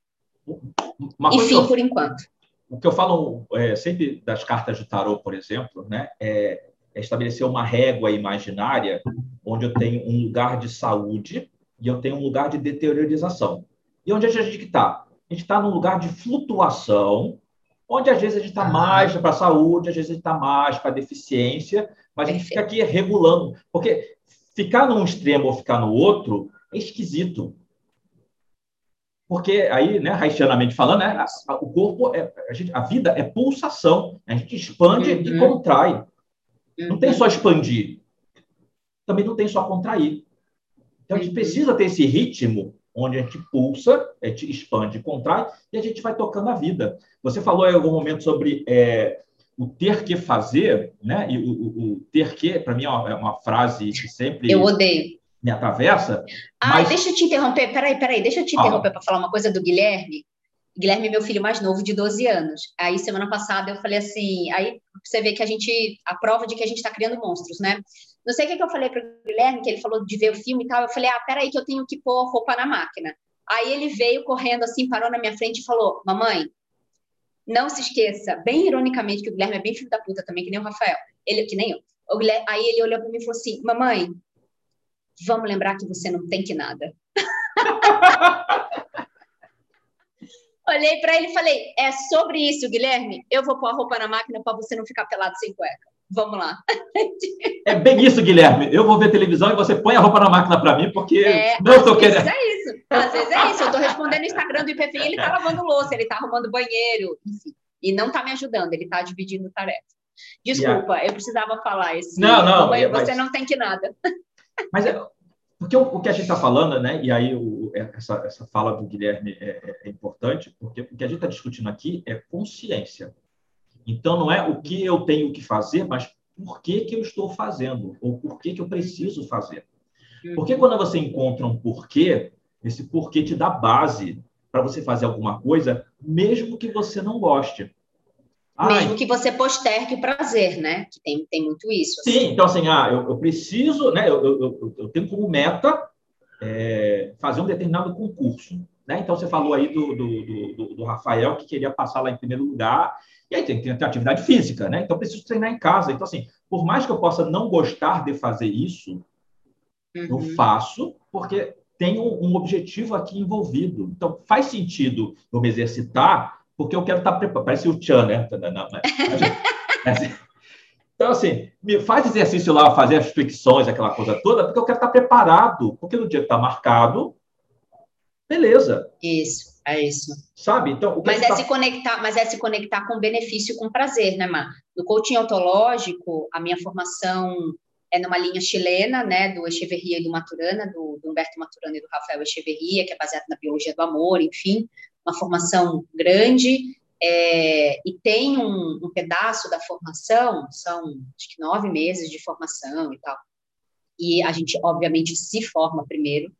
Enfim, eu, por enquanto. O que eu falo é, sempre das cartas de tarô, por exemplo, né, é, é estabelecer uma régua imaginária onde eu tenho um lugar de saúde e eu tenho um lugar de deteriorização. E onde a gente está? A gente está num lugar de flutuação, onde às vezes a gente está mais para a saúde, às vezes a gente está mais para a deficiência, mas a gente fica aqui regulando. Porque ficar num extremo ou ficar no outro é esquisito. Porque aí, né, haitianamente falando, né, a, o corpo, é, a, gente, a vida é pulsação. A gente expande uhum. e contrai. Uhum. Não tem só expandir. Também não tem só contrair. Então, a gente uhum. precisa ter esse ritmo onde a gente pulsa, a gente expande, contrai, e a gente vai tocando a vida. Você falou em algum momento sobre é, o ter que fazer, né? E o, o, o ter que, para mim, é uma, é uma, frase que sempre. Eu odeio me atravessa. Ai, mas... deixa eu te interromper, peraí, peraí, deixa eu te interromper ah. para falar uma coisa do Guilherme. Guilherme é meu filho mais novo, de 12 anos. Aí, semana passada, eu falei assim, aí você vê que a gente, a prova de que a gente está criando monstros, né? Não sei o que, que eu falei para o Guilherme, que ele falou de ver o filme e tal. Eu falei, ah, peraí, que eu tenho que pôr roupa na máquina. Aí ele veio correndo assim, parou na minha frente e falou: Mamãe, não se esqueça, bem ironicamente, que o Guilherme é bem filho da puta também, que nem o Rafael. Ele, que nem eu. Guilherme, aí ele olhou para mim e falou assim: Mamãe, vamos lembrar que você não tem que nada. Olhei para ele e falei: é sobre isso, Guilherme. Eu vou pôr a roupa na máquina para você não ficar pelado sem cueca. Vamos lá. É bem isso, Guilherme. Eu vou ver televisão e você põe a roupa na máquina para mim, porque é, não estou querendo. É isso. Às vezes é isso. Eu estou respondendo no Instagram do IPFI, ele está lavando louça, ele está arrumando banheiro, enfim. E não está me ajudando, ele está dividindo tarefa. Desculpa, yeah. eu precisava falar isso. Não, não. Mas... Você não tem que nada. Mas é, porque o, o, que a gente está falando, né? E aí o, é, essa, essa fala do Guilherme é, é, é importante, porque o que a gente está discutindo aqui é consciência. Então não é o que eu tenho que fazer, mas por que, que eu estou fazendo, ou por que, que eu preciso fazer. Porque uhum. quando você encontra um porquê, esse porquê te dá base para você fazer alguma coisa, mesmo que você não goste. Mesmo Ai. que você postergue o prazer, né? Que tem, tem muito isso. Assim. Sim, então assim, ah, eu, eu preciso, né? Eu, eu, eu, tenho como meta é, fazer um determinado concurso. Né? Então você falou aí do, do, do, do, Rafael que queria passar lá em primeiro lugar, e aí tem que ter atividade física, né? Então preciso treinar em casa. Então, assim, por mais que eu possa não gostar de fazer isso, uhum. eu faço, porque tem um, um objetivo aqui envolvido. Então, faz sentido eu me exercitar porque eu quero estar preparado. Parece o Tchan, né? Então, assim, me faz exercício lá, fazer as flexões, aquela coisa toda, porque eu quero estar preparado. Porque no dia que está marcado, beleza. Isso, é isso. Sabe? Então, mas é tá... se conectar, mas é se conectar com benefício com prazer, né, Mar? No coaching ontológico, a minha formação é numa linha chilena, né, do Echeverria e do Maturana, do, do Humberto Maturana e do Rafael Echeverria, que é baseado na biologia do amor, enfim, uma formação grande, é, e tem um, um, pedaço da formação, são acho que nove meses de formação e tal. E a gente, obviamente, se forma primeiro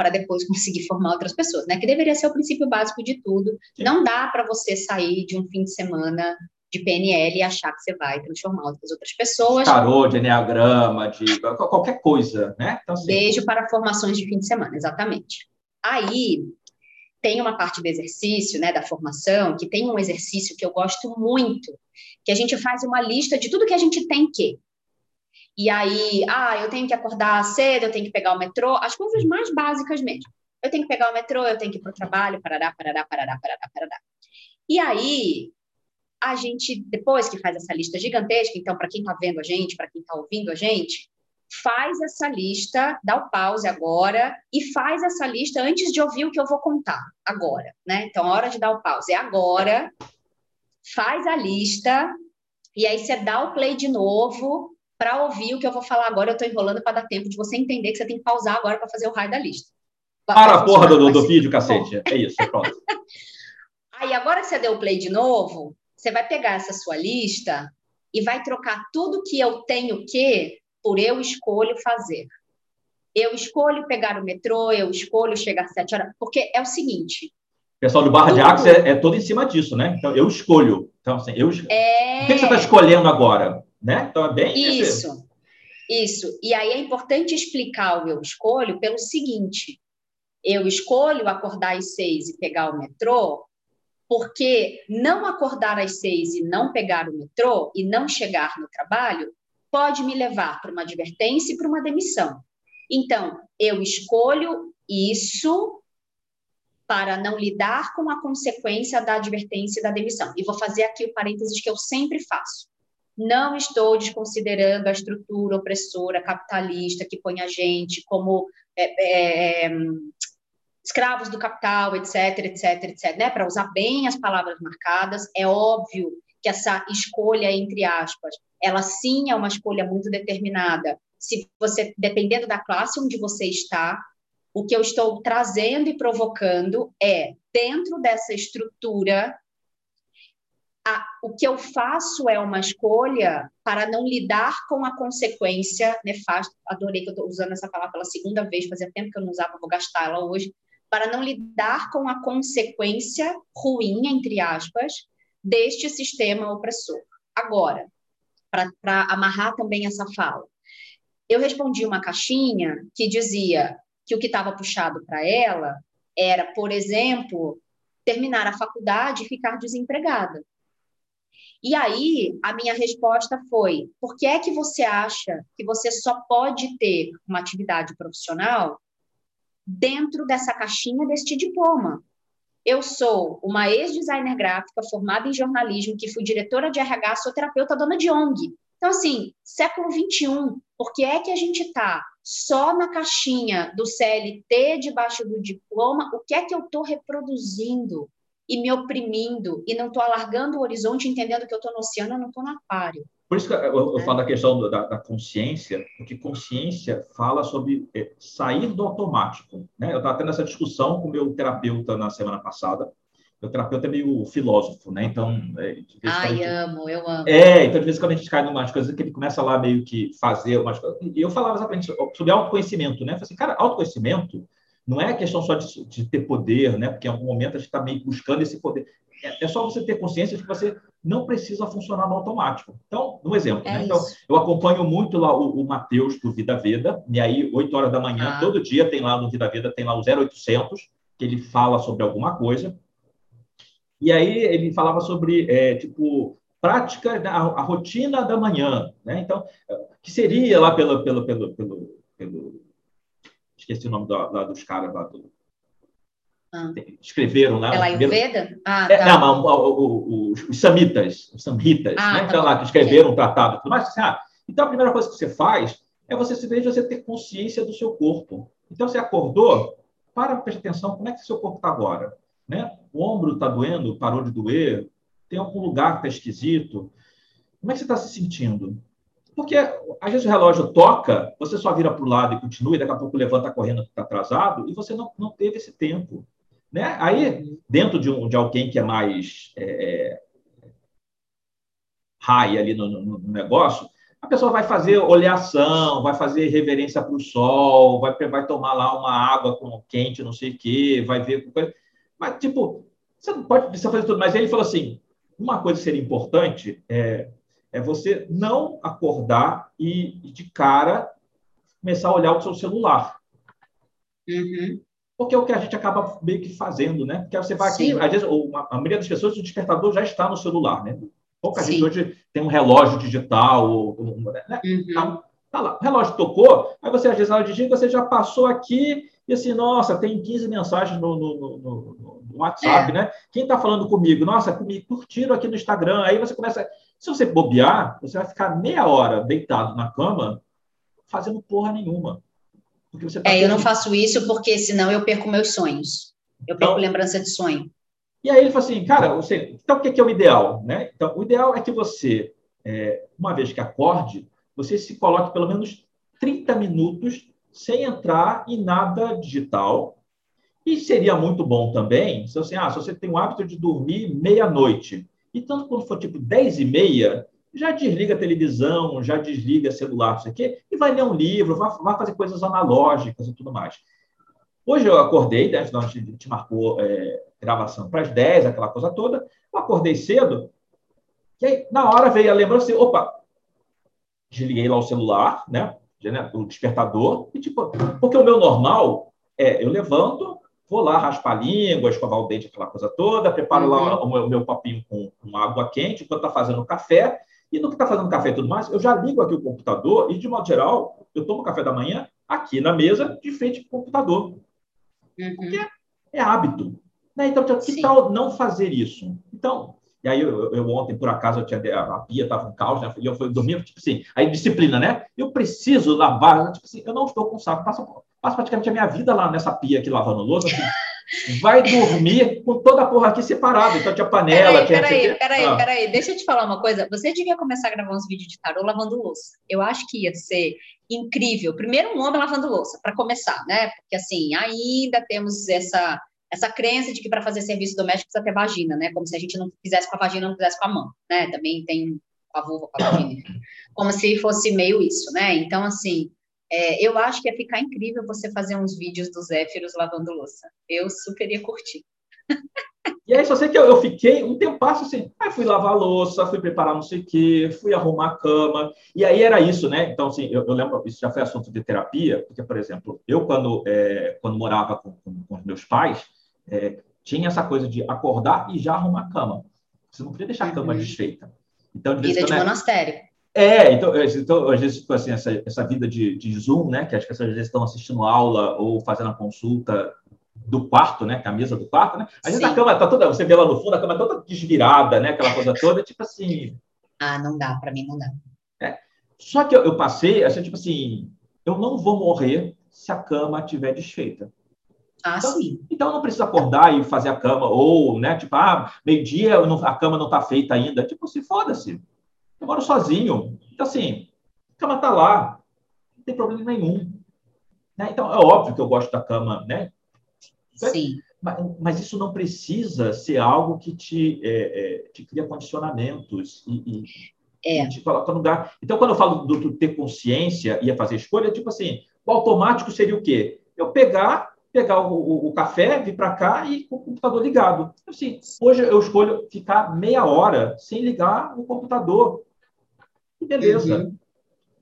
para depois conseguir formar outras pessoas, né? Que deveria ser o princípio básico de tudo. Sim. Não dá para você sair de um fim de semana de PNL e achar que você vai transformar outras outras pessoas. Tarô, de enneagrama, de qualquer coisa, né? Então, assim... Beijo para formações de fim de semana, exatamente. Aí, tem uma parte do exercício, né, da formação, que tem um exercício que eu gosto muito, que a gente faz uma lista de tudo que a gente tem que. E aí, ah, eu tenho que acordar cedo, eu tenho que pegar o metrô, as coisas mais básicas mesmo. Eu tenho que pegar o metrô, eu tenho que ir para o trabalho, parará, parará, parará, parará, parará. E aí, a gente, depois que faz essa lista gigantesca, então, para quem está vendo a gente, para quem está ouvindo a gente, faz essa lista, dá o pause agora e faz essa lista antes de ouvir o que eu vou contar agora, né? Então, a hora de dar o pause é agora, faz a lista e aí você dá o play de novo para ouvir o que eu vou falar agora. Eu estou enrolando para dar tempo de você entender que você tem que pausar agora para fazer o raio da lista. Para a porra do, do vídeo, cacete. É isso, pronto. aí, agora que você deu o play de novo, você vai pegar essa sua lista e vai trocar tudo que eu tenho que por eu escolho fazer. Eu escolho pegar o metrô, eu escolho chegar às sete horas, porque é o seguinte. Pessoal do Barra de Axis é, é, todo em cima disso, né? Então, eu escolho. Então, assim, eu... É... O que você está escolhendo agora? Né? Então, é bem... Isso, isso. E aí é importante explicar o eu escolho pelo seguinte. Eu escolho acordar às seis e pegar o metrô porque não acordar às seis e não pegar o metrô e não chegar no trabalho pode me levar para uma advertência e para uma demissão. Então, eu escolho isso para não lidar com a consequência da advertência e da demissão. E vou fazer aqui o parênteses que eu sempre faço. Não estou desconsiderando a estrutura opressora capitalista que põe a gente como é, é, escravos do capital, etc, etc, etc, né? Para usar bem as palavras marcadas, é óbvio que essa escolha entre aspas, ela sim é uma escolha muito determinada. Se você, dependendo da classe onde você está, o que eu estou trazendo e provocando é dentro dessa estrutura a, o que eu faço é uma escolha para não lidar com a consequência nefasta. Adorei que eu estou usando essa palavra pela segunda vez, fazia tempo que eu não usava, vou gastá-la hoje para não lidar com a consequência ruim, entre aspas, deste sistema opressor. Agora, para amarrar também essa fala, eu respondi uma caixinha que dizia que o que estava puxado para ela era, por exemplo, terminar a faculdade e ficar desempregada. E aí, a minha resposta foi: por que é que você acha que você só pode ter uma atividade profissional dentro dessa caixinha deste diploma. Eu sou uma ex-designer gráfica formada em jornalismo, que fui diretora de RH, sou terapeuta dona de ONG. Então, assim, século XXI, por que é que a gente está só na caixinha do CLT debaixo do diploma? O que é que eu estou reproduzindo e me oprimindo e não estou alargando o horizonte, entendendo que eu estou no oceano, eu não estou no aquário? Por isso que eu, eu é. falo da questão da, da, consciência, porque consciência fala sobre é, sair do automático. Né? Eu estava tendo essa discussão com o meu terapeuta na semana passada. Meu terapeuta é meio filósofo, né? Então. É, Ai, gente... amo, eu amo. É, então de vez em quando a gente cai em umas coisas que ele começa lá meio que fazer umas coisas. E eu falava exatamente sobre autoconhecimento, né? Eu falei assim, cara, autoconhecimento não é questão só de, de ter poder, né? Porque em algum momento a gente está meio buscando esse poder. É, é só você ter consciência de que você não precisa funcionar no automático. Então, um exemplo. É né? Então, eu acompanho muito lá o, o Matheus do Vida Veda, e aí, 8 horas da manhã, ah. todo dia tem lá no Vida Veda, tem lá o 0800, que ele fala sobre alguma coisa. E aí ele falava sobre, é, tipo, prática, a, a, rotina da manhã, né? Então, que seria lá pelo, pelo, pelo, pelo, pelo esqueci o nome da, dos caras lá do, ah. Escreveram lá. Pela Ayurveda? Ah, é, tá. não, os, os samitas, os samhitas, ah, né? Tá então, lá, que escreveram o tratado tudo mais. Assim, ah, então, a primeira coisa que você faz é você se de você ter consciência do seu corpo. Então, você acordou, para, preste atenção, como é que o seu corpo está agora? Né? O ombro está doendo, parou de doer, tem algum lugar que está esquisito. Como é que você está se sentindo? Porque às vezes o relógio toca, você só vira para o lado e continua, e daqui a pouco levanta correndo está atrasado, e você não, não teve esse tempo. Né? Aí, dentro de, um, de alguém que é mais é, high ali no, no, no, negócio, a pessoa vai fazer oleação, vai fazer reverência para o sol, vai, vai tomar lá uma água com quente, não sei o quê, vai ver. Mas, tipo, você não pode precisar fazer tudo. Mas ele falou assim: uma coisa que seria importante é, é você não acordar e, de cara começar a olhar o seu celular. Uhum porque é o que a gente acaba meio que fazendo, né? Porque você vai aqui, às vezes, a maioria das pessoas, o despertador já está no celular, né? Pouca Sim. gente hoje tem um relógio digital, né? Uhum. Então, Tá lá, o relógio tocou, aí você, às vezes, na dia, você já passou aqui e assim, nossa, tem 15 mensagens no, no, no, no WhatsApp, é. né? Quem está falando comigo? Nossa, me curtiram aqui no Instagram. Aí você começa. Se você bobear, você vai ficar meia hora deitado na cama fazendo porra nenhuma. Porque você tá é, eu não faço isso porque senão eu perco meus sonhos. Eu perco então, lembrança de sonho. E aí ele falou assim, cara, você, então o que é o ideal? Né? Então, o ideal é que você, é, uma vez que acorde, você se coloque pelo menos 30 minutos sem entrar em nada digital. E seria muito bom também, se você, ah, se você tem o hábito de dormir meia-noite, e tanto quando for tipo 10 e meia, já desliga a televisão, já desliga celular, não sei o quê, e vai ler um livro, vai, vai fazer coisas analógicas e tudo mais. Hoje eu acordei, né, a gente marcou é, gravação para as 10, aquela coisa toda, eu acordei cedo, e aí, na hora veio a lembrança assim, opa, desliguei lá o celular, né? O despertador, e tipo, porque o meu normal é eu levanto, vou lá raspar a língua, escovar o dente, aquela coisa toda, preparo uhum. lá o meu, o meu papinho com, com, água quente, enquanto está fazendo café, e no que está fazendo café e tudo mais, eu já ligo aqui o computador, e de modo geral, eu tomo café da manhã aqui na mesa, de frente para o computador. Uhum. Porque é hábito. Né? Então, que tal não fazer isso? Então, e aí, eu, eu, ontem, por acaso, eu tinha, a pia estava um caos, né? E eu fui dormir, tipo assim, aí disciplina, né? Eu preciso lavar, tipo assim, eu não estou com saco, passo, passo praticamente a minha vida lá nessa pia aqui lavando louça, assim, vai dormir com toda a porra aqui separada. Então tinha panela, peraí, tinha. Peraí, peraí, ah. peraí, deixa eu te falar uma coisa. Você devia começar a gravar uns vídeos de tarô lavando louça. Eu acho que ia ser incrível. Primeiro, um homem lavando louça, para começar, né? Porque assim, ainda temos essa essa crença de que para fazer serviço doméstico precisa ter vagina, né? Como se a gente não fizesse com a vagina, não fizesse com a mão, né? Também tem a vulva com a vagina. Como se fosse meio isso, né? Então, assim, é, eu acho que ia ficar incrível você fazer uns vídeos dos Zéfiros lavando louça. Eu super ia curtir. E aí, só sei que eu, eu fiquei um tempo assim, aí fui lavar louça, fui preparar não sei o quê, fui arrumar a cama, e aí era isso, né? Então, assim, eu, eu lembro, isso já foi assunto de terapia, porque, por exemplo, eu, quando, é, quando morava com, com, com os meus pais, é, tinha essa coisa de acordar e já arrumar a cama. Você não podia deixar a cama uhum. desfeita. Então, de vida de monastério. É, então, então às vezes, tipo assim, essa, essa vida de, de Zoom, né, que as pessoas às vezes estão assistindo aula ou fazendo a consulta do quarto, né, que é a mesa do quarto, né, às vezes a cama tá toda, você vê lá no fundo, a cama tá toda desvirada, né, aquela coisa toda, tipo assim... Ah, não dá, para mim não dá. É. Só que eu, eu passei, assim, tipo assim, eu não vou morrer se a cama estiver desfeita. Ah, então, sim. Então não precisa acordar e fazer a cama, ou, né, tipo, ah, meio-dia a cama não está feita ainda. Tipo, se foda-se. Eu moro sozinho. Então, assim, a cama está lá. Não tem problema nenhum. Né? Então, é óbvio que eu gosto da cama, né? Sim. Mas, mas isso não precisa ser algo que te, é, é, te cria condicionamentos e, e, é. e, te coloca no lugar. Então, quando eu falo do, do ter consciência e fazer escolha, tipo assim, o automático seria o quê? Eu pegar pegar o, o, o café, vir para cá e com o computador ligado. Assim, hoje eu escolho ficar meia hora sem ligar o computador. E beleza. Uhum.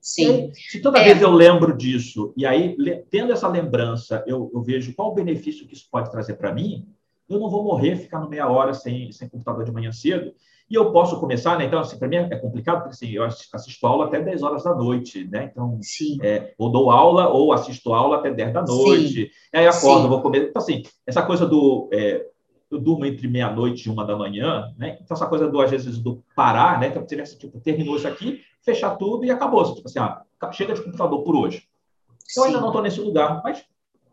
Sim. Se toda é. vez eu lembro disso, e aí, tendo essa lembrança, eu, eu vejo qual o benefício que isso pode trazer para mim, eu não vou morrer ficando meia hora sem, sem computador de manhã cedo. E eu posso começar, né? Então, assim, para mim é complicado, porque assim, eu assisto aula até 10 horas da noite, né? Então, é, ou dou aula ou assisto aula até 10 da noite. Sim. Aí acordo, Sim. vou comer. Então, assim, essa coisa do. É, eu durmo entre meia-noite e uma da manhã, né? Então, essa coisa do, às vezes, do parar, né? Então, assim, tipo, terminou isso aqui, fechar tudo e acabou. Tipo assim, ah, chega de computador por hoje. Eu ainda não estou nesse lugar, mas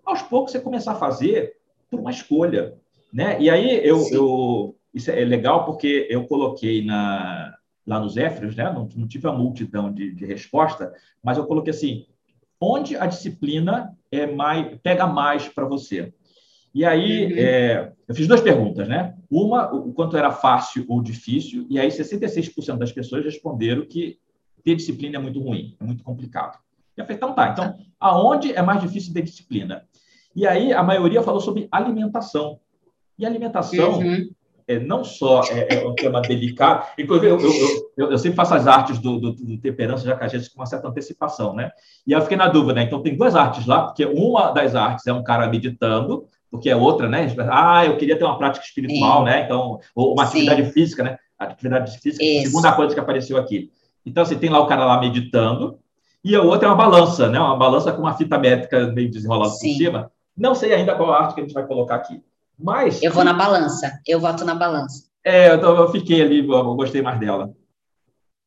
aos poucos você começar a fazer por uma escolha, né? E aí eu, eu isso é legal porque eu coloquei na, lá nos Éfrios, né? não, não tive a multidão de, de resposta, mas eu coloquei assim, onde a disciplina é mais, pega mais para você? E aí, uhum. é, eu fiz duas perguntas, né? Uma, o quanto era fácil ou difícil, e aí 66% das pessoas responderam que ter disciplina é muito ruim, é muito complicado. E eu falei, então tá, então, aonde é mais difícil ter disciplina? E aí, a maioria falou sobre alimentação. E alimentação, uhum é, não só é, é um tema delicado, inclusive eu, eu, eu, eu, sempre faço as artes do, do, do Temperança já com uma certa antecipação, né? E eu fiquei na dúvida, né? Então tem duas artes lá, porque uma das artes é um cara meditando, porque é outra, né? Ah, eu queria ter uma prática espiritual, né? Então, ou uma atividade Sim. física, né? Atividade física, Isso. segunda coisa que apareceu aqui. Então, você assim, tem lá o cara lá meditando, e a outra é uma balança, né? Uma balança com uma fita métrica meio desenrolada por cima. Não sei ainda qual arte que a gente vai colocar aqui. Mas. Eu vou na balança, eu voto na balança. É, eu, eu fiquei ali, eu gostei mais dela.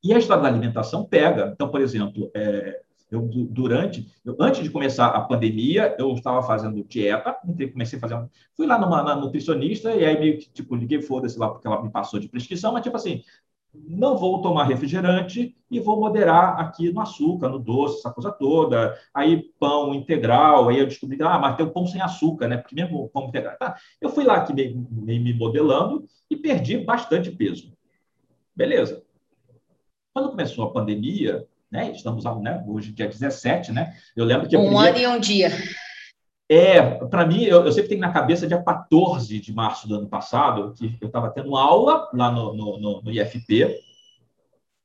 E a história da alimentação pega. Então, por exemplo, é, eu, durante, eu, antes de começar a pandemia, eu estava fazendo dieta, comecei a fazer, fui lá numa na nutricionista e aí meio que, tipo, liguei foda-se lá porque ela me passou de prescrição, mas tipo assim, não vou tomar refrigerante e vou moderar aqui no açúcar, no doce, essa coisa toda. Aí pão integral, aí eu descobri que, ah, mas tem o pão sem açúcar, né? Porque mesmo o pão integral. Tá. Eu fui lá aqui me, me, me modelando e perdi bastante peso. Beleza. Quando começou a pandemia, né? Estamos né? hoje, dia 17, né? Eu lembro que. Um primeira... ano e um dia. É, para mim, eu, eu, sempre tenho na cabeça dia 14 de março do ano passado, que eu estava tendo aula lá no, no, no, no, IFP,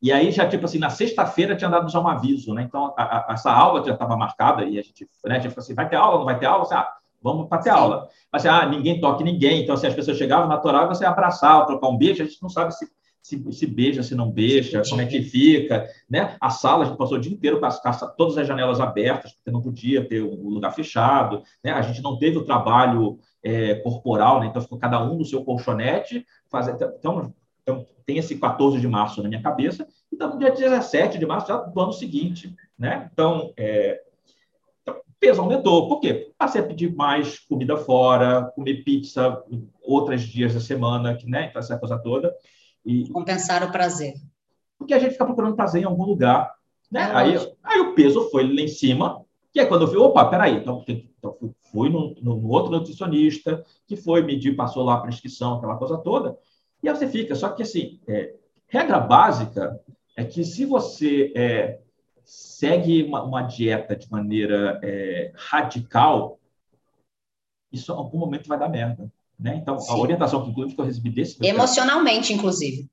e aí já, tipo assim, na sexta-feira tinha dado já um aviso, né? Então, a, a, essa aula já estava marcada, e a gente, né, a gente falou assim, vai ter aula, não vai ter aula? Você, ah, vamos para ter aula. Mas, ah, ninguém toque ninguém, então, se assim, as pessoas chegavam natural, você abraçar, trocar um beijo, a gente não sabe se se, se beija, se não beija, como é que fica, né? A sala, a gente passou o dia inteiro com as, todas as janelas abertas, porque não podia ter um lugar fechado, né? A gente não teve o trabalho é, corporal, né? Então ficou cada um no seu colchonete, faz, então, então, tem esse 14 de março na minha cabeça, então no dia 17 de março já do ano seguinte, né? Então, é, então, peso aumentou. Por quê? Passei a pedir mais comida fora, comer pizza outros dias da semana, que, né? Então, essa coisa toda. E, Compensar o prazer. Porque a gente fica procurando prazer em algum lugar. Né? É aí, aí o peso foi lá em cima, que é quando eu vi, opa, peraí, então, então fui no, no, outro nutricionista, que foi medir, passou lá a prescrição, aquela coisa toda, e aí você fica. Só que, assim, é, regra básica é que se você é, segue uma, uma, dieta de maneira é, radical, isso em algum momento vai dar merda. Né? Então, Sim. a orientação que, inclusive, que eu recebi desse... Emocionalmente, inclusive.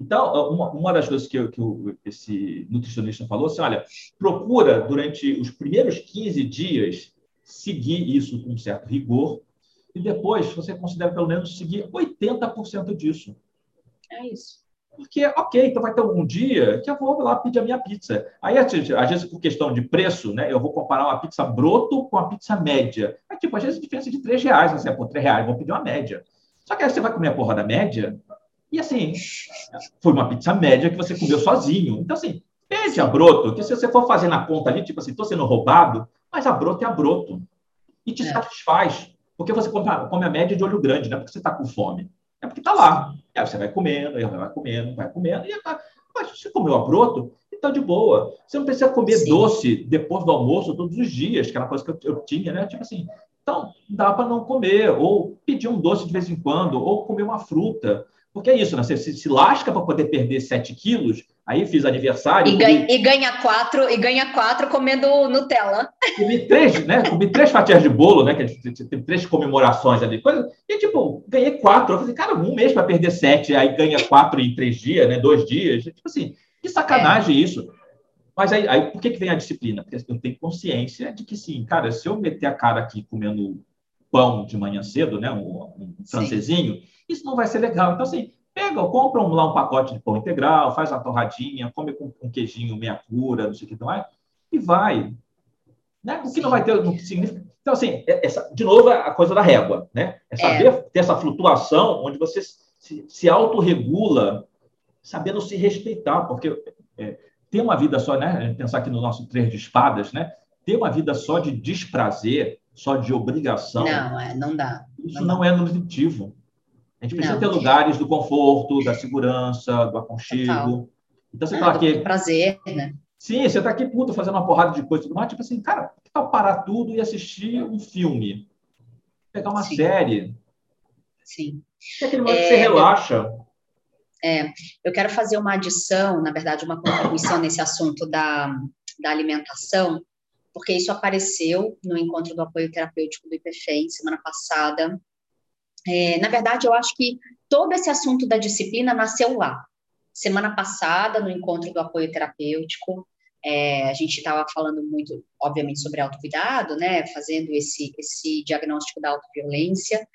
Então, uma, uma das coisas que, eu, que eu, esse nutricionista falou, assim, olha, procura, durante os primeiros 15 dias, seguir isso com um certo rigor, e depois você considera, pelo menos, seguir 80% disso. É isso. Porque, ok, então vai ter um dia que eu vou lá pedir a minha pizza. Aí, às vezes, por questão de preço, né, eu vou comparar uma pizza broto com a pizza média. É tipo, às vezes, a diferença de 3 reais, assim, por 3 reais, vou pedir uma média. Só que aí você vai comer a porra da média, e assim, foi uma pizza média que você comeu sozinho. Então, assim, pede a broto, que se você for fazer na conta ali, tipo assim, estou sendo roubado, mas a broto é a broto. E te é. satisfaz. Porque você come a, come a média de olho grande, não é porque você está com fome. É porque está lá. Aí você vai comendo, aí vai comendo, vai comendo, e tá. Mas você comeu a broto, então de boa. Você não precisa comer Sim. doce depois do almoço todos os dias, que era coisa que eu, eu tinha, né? Tipo assim, então dá para não comer, ou pedir um doce de vez em quando, ou comer uma fruta. Porque é isso, né? Você se, se lasca para poder perder 7 quilos, Aí fiz aniversário. E, ganha, e, ganha, quatro, e ganha quatro comendo Nutella. Comi três, né? Comi três fatias de bolo, né? Que tem três comemorações ali. Coisa, e, tipo, ganhei quatro. Eu falei, cara, um mês para perder sete, aí ganha quatro em três dias, né? Dois dias. Tipo assim, que sacanagem é. isso. Mas aí, aí, por que, que vem a disciplina? Porque eu tenho consciência de que, sim, cara, se eu meter a cara aqui comendo pão de manhã cedo, né? Um, um francesinho, isso não vai ser legal. Então, assim, Pega, compra um, lá um pacote de pão integral, faz uma torradinha, come com um queijinho meia cura, não sei o que mais, e vai. Né? O que Sim. não vai ter, não significa. Então, assim, é, essa, de novo, a coisa da régua, né? É saber é. ter essa flutuação onde você se, se autorregula, sabendo se respeitar, porque é, ter uma vida só, né? Pensar aqui no nosso três de espadas, né? Ter uma vida só de desprazer, só de obrigação. Não, é, não dá. Isso não, não é nutritivo. A gente precisa não. ter lugares do conforto, da segurança, do aconchego. Total. Então você está aqui. Prazer, né? Sim, você está aqui, puto, fazendo uma porrada de coisa e tudo mais. Tipo assim, cara, que tal parar tudo e assistir um filme? Pegar uma Sim. série. Sim. É aquele momento é, que você relaxa. É, eu quero fazer uma adição, na verdade, uma contribuição nesse assunto da, da alimentação, porque isso apareceu no encontro do apoio terapêutico do IPFEM semana passada, é, na verdade, eu acho que todo esse assunto da disciplina nasceu lá. Semana passada, no encontro do apoio terapêutico, é, a gente estava falando muito, obviamente, sobre autocuidado, né? Fazendo esse, esse diagnóstico da autoviolência.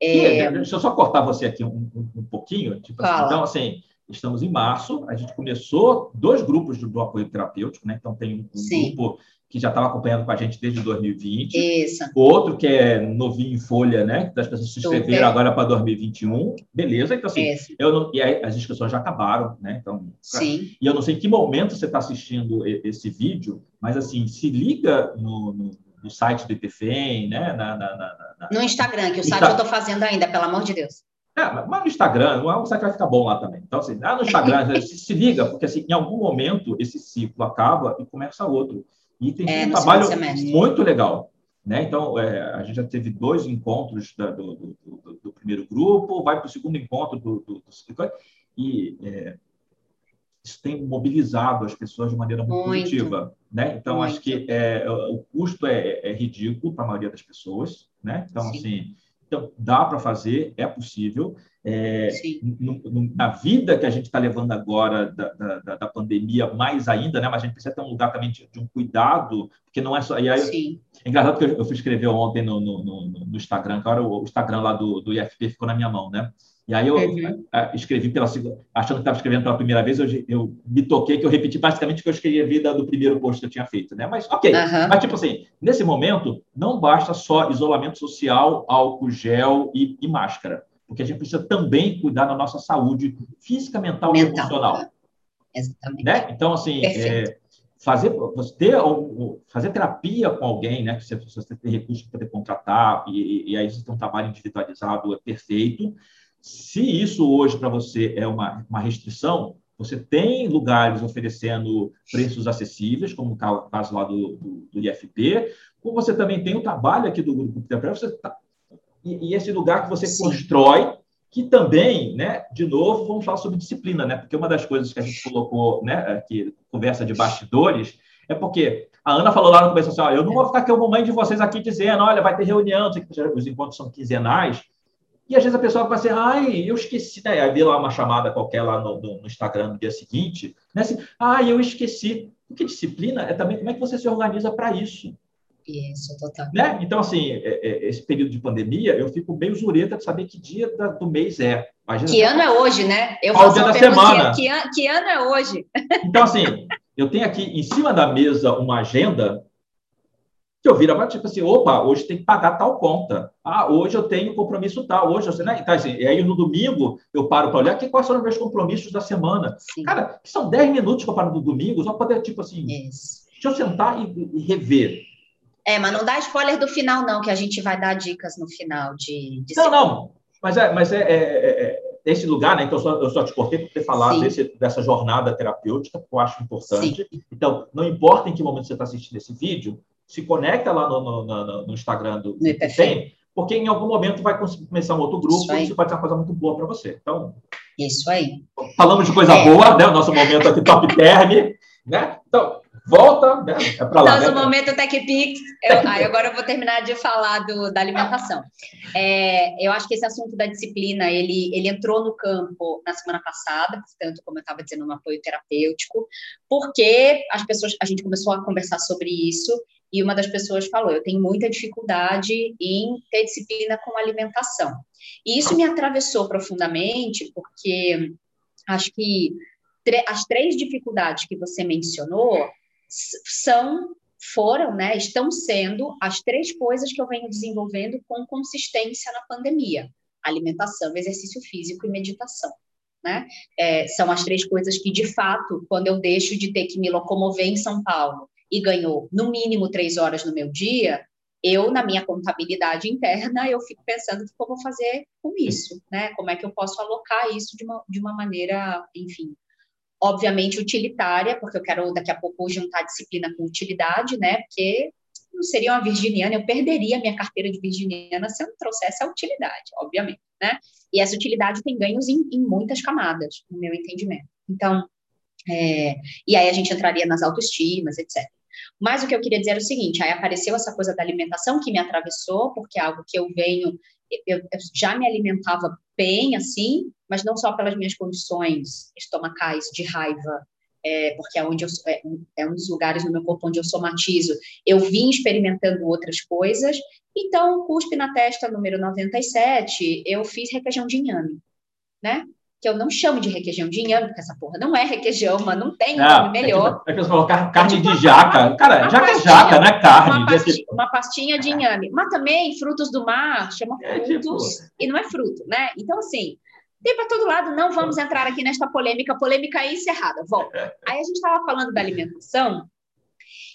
É... Deixa eu só cortar você aqui um, um, um pouquinho. Tipo assim, então, assim, estamos em março, a gente começou dois grupos do, do apoio terapêutico, né? Então, tem um, um grupo que já estava acompanhando com a gente desde 2020. Isso. Outro que é novinho em folha, né? Que as pessoas se inscreveram agora para 2021. Beleza, então assim, eu não, e aí, as inscrições já acabaram, né? Então, Sim. E eu não sei em que momento você está assistindo esse vídeo, mas assim, se liga no, no, no site do IPFEM, né? Na, na, na, no Instagram, que o site Insta... eu estou fazendo ainda, pelo amor de Deus. É, mas no Instagram, o site vai ficar bom lá também. Então, assim, lá no Instagram, se, se liga, porque assim, em algum momento esse ciclo acaba e começa outro. E tem é, um trabalho muito legal. Né? Então, é, a gente já teve dois encontros da, do, do, do, do, primeiro grupo, vai para o segundo encontro do, do, e é, isso tem mobilizado as pessoas de maneira muito, muito. positiva. Né? Então, muito. acho que é, o custo é, é ridículo para a maioria das pessoas. Né? Então, Sim. assim, então, dá para fazer, é possível. É, no, no, na vida que a gente está levando agora da, da, da, pandemia, mais ainda, né? mas a gente precisa ter um lugar também de, de um cuidado, porque não é só. E aí, Sim. É engraçado que eu, eu fui escrever ontem no, no, no Instagram, agora o, o Instagram lá do, do IFP ficou na minha mão, né? E aí eu uhum. escrevi pela segunda, achando que estava escrevendo pela primeira vez, eu, eu, me toquei que eu repeti basicamente o que eu escrevi do primeiro post que eu tinha feito, né? Mas ok, uhum. mas tipo assim, nesse momento não basta só isolamento social, álcool gel e, e, máscara, porque a gente precisa também cuidar da nossa saúde física, mental, mental. e emocional. Exatamente. Né? Então assim, é, fazer ter fazer terapia com alguém, né? Que você, você tem recursos para poder contratar e, e aí você tem um trabalho individualizado é perfeito se isso hoje para você é uma, uma restrição, você tem lugares oferecendo preços acessíveis, como o caso lá do, do, do IFP, como você também tem o trabalho aqui do Grupo você tá, e, e, esse lugar que você Sim. constrói, que também, né, de novo, vamos falar sobre disciplina, né, porque uma das coisas que a gente colocou, né, aqui, conversa de bastidores, é porque a Ana falou lá no começo assim, ó, eu não vou ficar aqui o mamãe de vocês aqui dizendo, olha, vai ter reunião, os encontros são quinzenais, e às vezes a pessoa vai assim, ai, eu esqueci, né? Aí vê lá uma chamada qualquer lá no, no, no Instagram no dia seguinte, né? Assim, ai, eu esqueci. Porque disciplina é também como é que você se organiza para isso. Isso, total. Né? Então, assim, é, é, esse período de pandemia, eu fico meio zureta de saber que dia da, do mês é. Imagina, que ano é hoje, né? Eu faço dia da semana. Que, an, que ano é hoje? Então, assim, eu tenho aqui em cima da mesa uma agenda que eu vira tipo assim, opa, hoje tem que pagar tal conta. Ah, hoje eu tenho compromisso tal, hoje eu né? Então, assim, e aí no domingo eu paro para olhar que quais são os meus compromissos da semana. Sim. Cara, que são 10 minutos que eu paro no domingo, só poder, tipo assim, Isso. deixa eu sentar e, e, rever. É, mas não dá spoiler do final, não, que a gente vai dar dicas no final de. de não, não. Mas é, mas é, é, é, é esse lugar, né? Então, eu só, eu só te cortei por ter falado desse, dessa jornada terapêutica, que eu acho importante. Sim. Então, não importa em que momento você está assistindo esse vídeo, se conecta lá no, no, no, no Instagram do tem, porque em algum momento vai começar um outro grupo e isso pode ser uma coisa muito boa para você. Então, isso aí. Falamos de coisa é. boa, né? O nosso momento aqui top term, né? Então, volta, né? É para lá. Nosso né? momento TechPix. Eu, aí agora eu vou terminar de falar do, da alimentação. É, eu acho que esse assunto da disciplina, ele, ele entrou no campo na semana passada, portanto, como eu estava dizendo, no apoio terapêutico, porque as pessoas, a gente começou a conversar sobre isso e uma das pessoas falou: eu tenho muita dificuldade em ter disciplina com alimentação. E isso me atravessou profundamente, porque acho que as três dificuldades que você mencionou são foram, né, estão sendo as três coisas que eu venho desenvolvendo com consistência na pandemia: alimentação, exercício físico e meditação. Né? É, são as três coisas que, de fato, quando eu deixo de ter que me locomover em São Paulo e ganhou no mínimo três horas no meu dia, eu, na minha contabilidade interna, eu fico pensando o que eu vou fazer com isso, né? Como é que eu posso alocar isso de uma, de uma maneira, enfim, obviamente utilitária, porque eu quero daqui a pouco juntar disciplina com utilidade, né? Porque não seria uma virginiana, eu perderia minha carteira de virginiana se eu não trouxesse a utilidade, obviamente, né? E essa utilidade tem ganhos em, em muitas camadas, no meu entendimento. Então, é, e aí a gente entraria nas autoestimas, etc. Mas o que eu queria dizer é o seguinte: aí apareceu essa coisa da alimentação que me atravessou, porque é algo que eu venho, eu, eu já me alimentava bem assim, mas não só pelas minhas condições estomacais de raiva, é, porque é onde eu, é, é, um dos lugares no meu corpo onde eu somatizo. Eu vim experimentando outras coisas, então, cuspe na testa número 97, eu fiz requeijão de inhame, né? Que eu não chamo de requeijão de inhame, porque essa porra não é requeijão, mas não tem um nome é melhor. É que, é que você falou carne é tipo de jaca. Cara, jaca é jaca, não é carne. Uma, pastinha, uma pastinha de inhame. Mas também frutos do mar chama é, frutos tipo... e não é fruto, né? Então, assim, tem para todo lado, não vamos entrar aqui nesta polêmica, polêmica encerrada. Volta. Aí a gente estava falando da alimentação,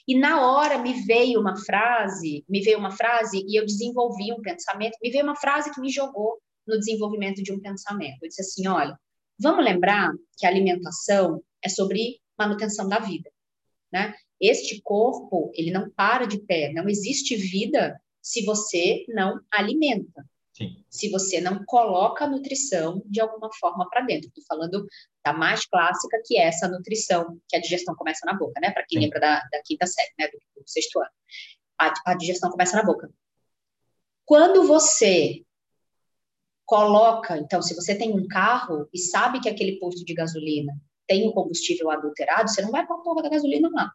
e na hora me veio uma frase, me veio uma frase e eu desenvolvi um pensamento, me veio uma frase que me jogou no desenvolvimento de um pensamento. Eu disse assim: olha, vamos lembrar que a alimentação é sobre manutenção da vida, né? Este corpo, ele não para de pé, não existe vida se você não alimenta. Sim. Se você não coloca a nutrição de alguma forma para dentro. Estou falando da mais clássica, que é essa nutrição, que a digestão começa na boca, né? Para quem Sim. lembra da, da, quinta série, né? Do, do sexto ano. A, a digestão começa na boca. Quando você coloca, então, se você tem um carro e sabe que aquele posto de gasolina tem um combustível adulterado, você não vai pôr a porra da gasolina lá,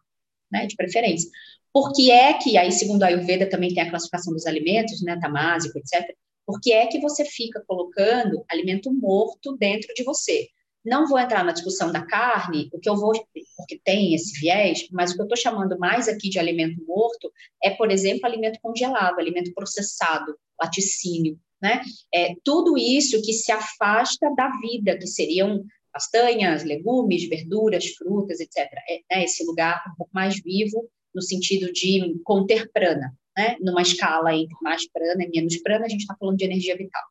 né, de preferência. Porque é que, aí segundo a Ayurveda também tem a classificação dos alimentos, né, tamásico, etc. Porque é que você fica colocando alimento morto dentro de você. Não vou entrar na discussão da carne, o que eu vou, porque tem esse viés, mas o que eu estou chamando mais aqui de alimento morto é, por exemplo, alimento congelado, alimento processado, laticínio, né? É, tudo isso que se afasta da vida, que seriam castanhas, legumes, verduras, frutas, etc. É, é esse lugar um pouco mais vivo, no sentido de conter prana, né? Numa escala entre mais prana e menos prana, a gente está falando de energia vital.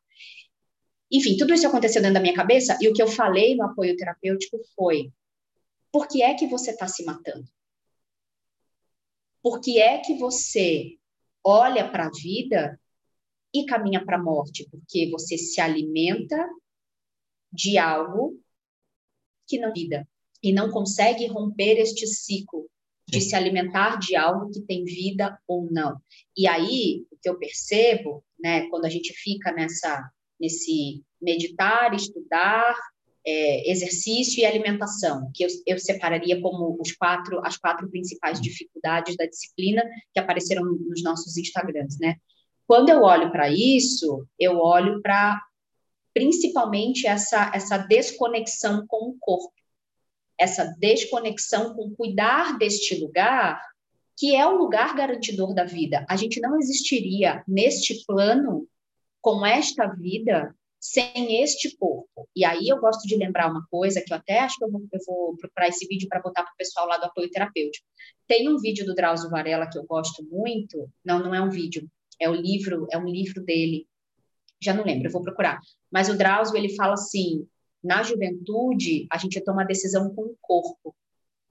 Enfim, tudo isso aconteceu dentro da minha cabeça e o que eu falei no apoio terapêutico foi: por que é que você está se matando? Por que é que você olha para a vida e caminha para a morte, porque você se alimenta de algo que não vida e não consegue romper este ciclo de se alimentar de algo que tem vida ou não. E aí, o que eu percebo, né, quando a gente fica nessa nesse meditar, estudar, é, exercício e alimentação, que eu, eu, separaria como os quatro, as quatro principais dificuldades da disciplina que apareceram nos nossos Instagrams, né? Quando eu olho para isso, eu olho para principalmente essa, essa desconexão com o corpo, essa desconexão com cuidar deste lugar, que é o lugar garantidor da vida. A gente não existiria neste plano, com esta vida, sem este corpo. E aí eu gosto de lembrar uma coisa que eu até acho que eu vou, eu vou procurar esse vídeo para botar para o pessoal lá do apoio terapêutico. Tem um vídeo do Drauzio Varela que eu gosto muito, não, não é um vídeo, é o livro, é um livro dele, já não lembro, eu vou procurar. Mas o Drauzio, ele fala assim, na juventude, a gente toma decisão com o corpo.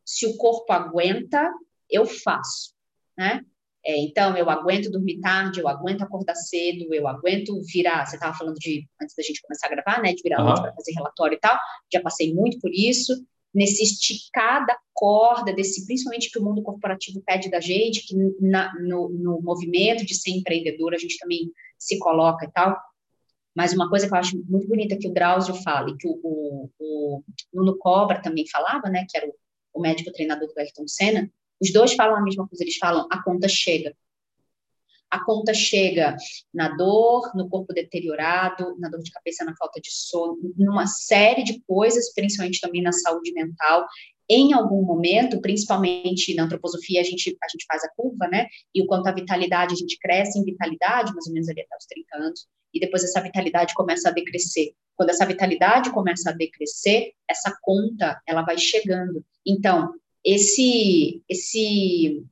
Se o corpo aguenta, eu faço, né? É, então, eu aguento dormir tarde, eu aguento acordar cedo, eu aguento virar. Você estava falando de, antes da gente começar a gravar, né, de virar uhum. para fazer relatório e tal. Já passei muito por isso nesse esticar da corda, desse, principalmente que o mundo corporativo pede da gente, que na, no, no movimento de ser empreendedor a gente também se coloca e tal. Mas uma coisa que eu acho muito bonita que o Drauzio fala, e que o, o, o Nuno Cobra também falava, né, que era o, o médico treinador do Ayrton Senna, os dois falam a mesma coisa, eles falam, a conta chega a conta chega na dor, no corpo deteriorado, na dor de cabeça, na falta de sono, numa série de coisas, principalmente também na saúde mental. Em algum momento, principalmente na antroposofia, a gente, a gente faz a curva, né? E o quanto a vitalidade, a gente cresce em vitalidade, mais ou menos ali até os 30 anos, e depois essa vitalidade começa a decrescer. Quando essa vitalidade começa a decrescer, essa conta, ela vai chegando. Então, esse, esse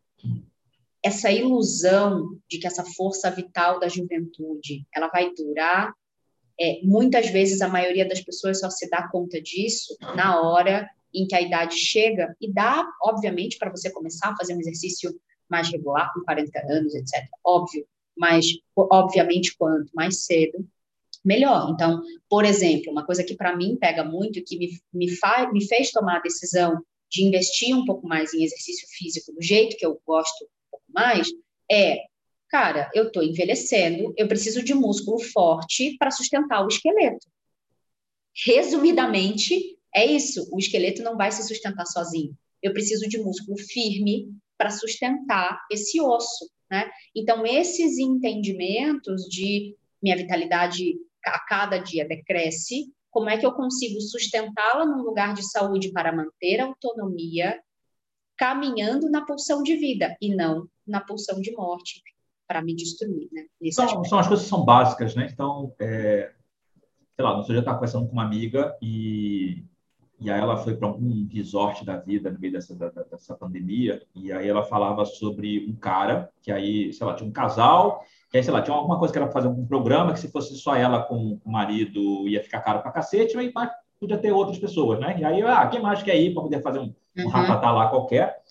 essa ilusão de que essa força vital da juventude ela vai durar, é, muitas vezes a maioria das pessoas só se dá conta disso na hora em que a idade chega e dá, obviamente, para você começar a fazer um exercício mais regular com 40 anos, etc. Óbvio, mas obviamente quanto mais cedo melhor. Então, por exemplo, uma coisa que para mim pega muito e que me, me, faz, me fez tomar a decisão de investir um pouco mais em exercício físico do jeito que eu gosto mais, é, cara, eu estou envelhecendo, eu preciso de músculo forte para sustentar o esqueleto. Resumidamente, é isso. O esqueleto não vai se sustentar sozinho. Eu preciso de músculo firme para sustentar esse osso, né? Então, esses entendimentos de minha vitalidade a cada dia decresce, como é que eu consigo sustentá-la num lugar de saúde para manter a autonomia, caminhando na pulsão de vida e não na pulsão de morte para me destruir, né? São, são, as coisas que são básicas, né? Então, é, sei lá, dia eu estava conversando com uma amiga e, e aí ela foi para um resort da vida no meio dessa, da, dessa pandemia e aí ela falava sobre um cara que aí, sei lá, tinha um casal que aí, sei lá, tinha alguma coisa que era fazer um programa que se fosse só ela com o marido ia ficar caro para cacete, mas podia ter outras pessoas, né? E aí, ah, quem mais quer ir para poder fazer um, um uhum. rapatá lá qualquer?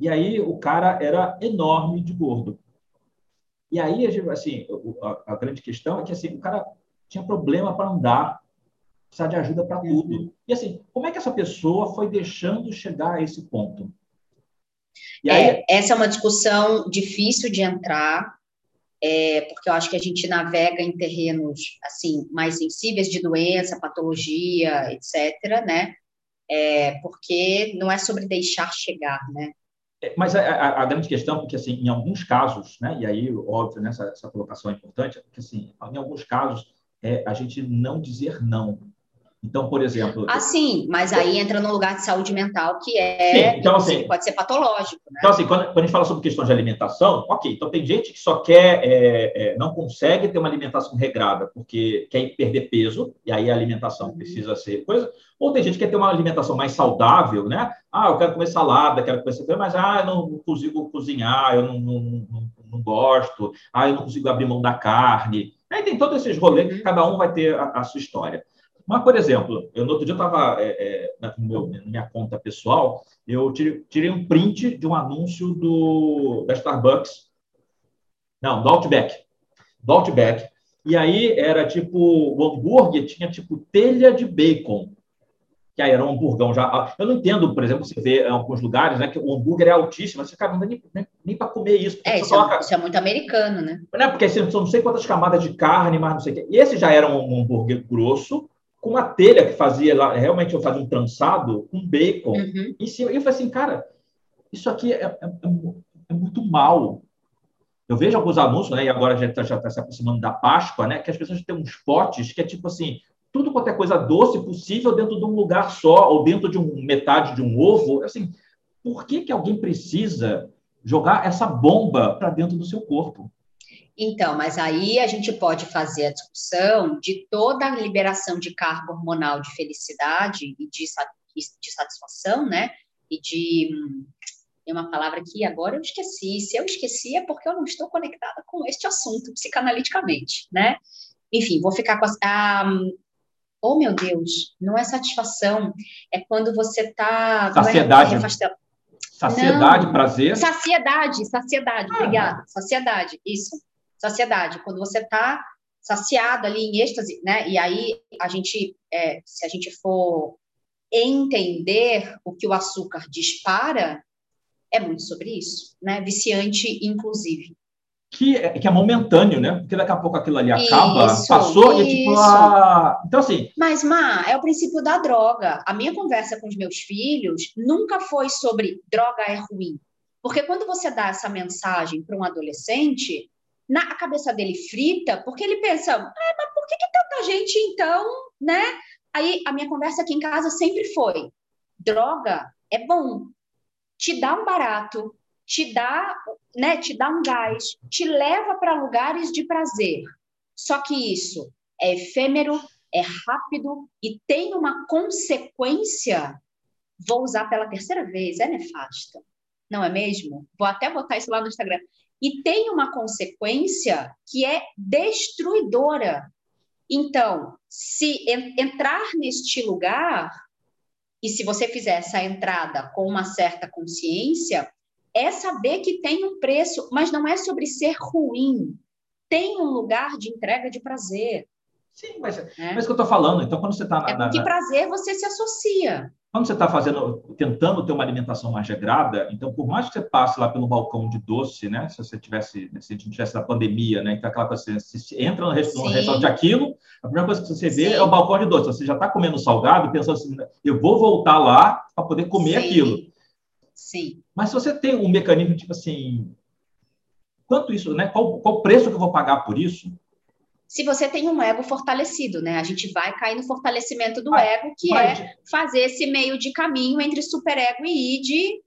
E aí o cara era enorme de gordo. E aí, assim, a, a grande questão é que assim, o cara tinha problema para andar, precisava de ajuda para uhum. tudo. E assim, como é que essa pessoa foi deixando chegar a esse ponto? E aí... É, essa é uma discussão difícil de entrar, é, porque eu acho que a gente navega em terrenos assim mais sensíveis de doença, patologia, etc., né? É, porque não é sobre deixar chegar, né? É, mas a, a, a, grande questão, porque assim, em alguns casos, né, e aí óbvio né, essa, essa colocação é importante, porque assim, em alguns casos é a gente não dizer não. Então, por exemplo. Ah, sim, mas aí entra no lugar de saúde mental, que é. Sim, então, assim, pode ser patológico. Né? Então, assim, quando, quando, a gente fala sobre questões de alimentação, ok, então tem gente que só quer, é, é, não consegue ter uma alimentação regrada, porque quer perder peso, e aí a alimentação uhum. precisa ser coisa. Ou tem gente que quer ter uma alimentação mais saudável, né? Ah, eu quero comer salada, quero comer mas ah, eu não consigo cozinhar, eu não, não, não, não gosto, ah, eu não consigo abrir mão da carne. Aí tem todos esses rolês que uhum. cada um vai ter a, a sua história. Mas, por exemplo, eu no outro dia estava é, é, na, na, minha conta pessoal, eu tirei, tirei, um print de um anúncio do, da Starbucks, não, do Outback, do Outback. E aí era tipo, o hambúrguer tinha tipo telha de bacon, que aí era um hamburgão já. Eu não entendo, por exemplo, você vê em alguns lugares, né, que o hambúrguer é altíssimo, você cara, não dá nem, nem, nem para comer isso. É, isso, coloca... é, isso, é, muito americano, né? Né, porque assim, são não sei quantas camadas de carne, mas não sei o quê. E esse já era um hambúrguer grosso, com uma telha que fazia lá, realmente eu fazia um trançado com bacon uhum. em cima. E eu falei assim, cara, isso aqui é, é, é, é muito mal. Eu vejo alguns anúncios, né? E agora a gente já está tá se aproximando da Páscoa, né? Que as pessoas têm uns potes que é tipo assim, tudo quanto é coisa doce possível dentro de um lugar só, ou dentro de um metade de um ovo. Assim, por que, que alguém precisa jogar essa bomba para dentro do seu corpo? Então, mas aí a gente pode fazer a discussão de toda a liberação de cargo hormonal de felicidade e de, de satisfação, né? E de. Tem uma palavra que agora eu esqueci. Se eu esqueci é porque eu não estou conectada com este assunto psicanaliticamente, né? Enfim, vou ficar com a. Ah, oh, meu Deus, não é satisfação. É quando você está. Saciedade. É Saciedade, não. prazer. Saciedade, saciedade, ah. obrigada. Saciedade, isso saciedade, quando você está saciado ali em êxtase, né? E aí a gente, é, se a gente for entender o que o açúcar dispara, é muito sobre isso, né? Viciante, inclusive. Que é, que é momentâneo, né? Porque daqui a pouco aquilo ali acaba, isso, passou isso. e tipo. Ah... Então, assim. Mas, Má, é o princípio da droga. A minha conversa com os meus filhos nunca foi sobre droga é ruim. Porque quando você dá essa mensagem para um adolescente, na cabeça dele frita, porque ele pensa, ah, mas por que, que tanta gente então, né? Aí a minha conversa aqui em casa sempre foi: droga é bom, te dá um barato, te dá, né, te dá um gás, te leva para lugares de prazer. Só que isso é efêmero, é rápido e tem uma consequência. Vou usar pela terceira vez, é nefasta. Não é mesmo? Vou até botar isso lá no Instagram e tem uma consequência que é destruidora. Então, se entrar neste lugar, e se você fizer essa entrada com uma certa consciência, é saber que tem um preço, mas não é sobre ser ruim. Tem um lugar de entrega de prazer. Sim, mas é, é isso que eu estou falando. Então, quando você está na. É que prazer você se associa. Quando você está fazendo, tentando ter uma alimentação mais regrada, então, por mais que você passe lá pelo balcão de doce, né? Se você tivesse, se a gente tivesse na pandemia, né? Então, aquela coisa, você entra no restaurante de aquilo, a primeira coisa que você vê Sim. é o balcão de doce. Você já está comendo salgado, pensando assim, eu vou voltar lá para poder comer Sim. aquilo. Sim. Mas se você tem um mecanismo tipo assim, quanto isso, né? Qual, qual o preço que eu vou pagar por isso? Se você tem um ego fortalecido, né? A gente vai cair no fortalecimento do ego, que é fazer esse meio de caminho entre superego e id.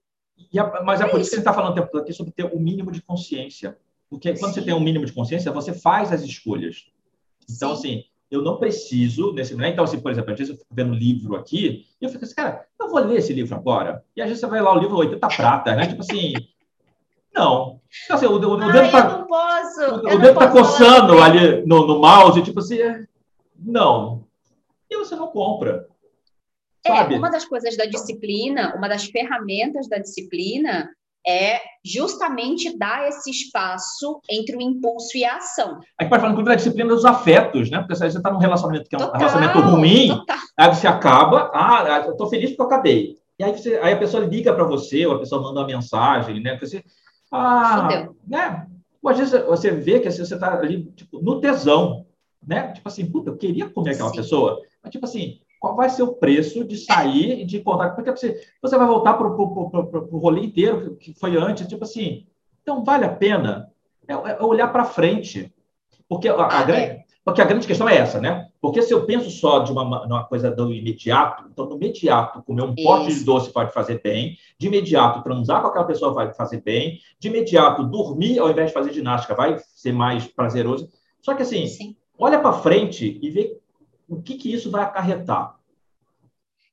E a, mas é, é por isso que a gente está falando o tempo todo aqui sobre ter o um mínimo de consciência. Porque quando Sim. você tem um mínimo de consciência, você faz as escolhas. Então, Sim. assim, eu não preciso nesse né? Então, assim, por exemplo, às vezes eu fico vendo um livro aqui e eu fico assim, cara, eu vou ler esse livro agora. E às vezes você vai lá, o livro 80 prata, né? Tipo assim, não. Então, assim, o, o, o dedo Ai, tá, não posso, o, o dedo tá coçando ali no, no mouse, tipo assim, é, não. E você não compra. É, sabe? uma das coisas da disciplina, uma das ferramentas da disciplina é justamente dar esse espaço entre o impulso e a ação. A gente pode falar, inclusive, da disciplina dos afetos, né? Porque se você está num relacionamento que é um total, relacionamento ruim, total. aí você acaba, ah, eu estou feliz porque eu acabei. E aí, você, aí a pessoa liga para você, ou a pessoa manda uma mensagem, né? Você, ah, né? Ou às vezes você vê que assim, você está ali tipo, no tesão, né? Tipo assim, puta, eu queria comer aquela Sim. pessoa. Mas, tipo assim, qual vai ser o preço de sair e de contar? Porque você, você vai voltar para o rolê inteiro que foi antes, tipo assim. Então, vale a pena é, é olhar para frente. Porque a, a, ah, grande. Porque a grande questão é essa, né? Porque se eu penso só de uma, uma coisa do imediato, então, no imediato, comer um Isso. pote de doce pode fazer bem, de imediato, transar com aquela pessoa vai fazer bem, de imediato, dormir ao invés de fazer ginástica vai ser mais prazeroso. Só que, assim, Sim. olha para frente e vê o que, que isso vai acarretar?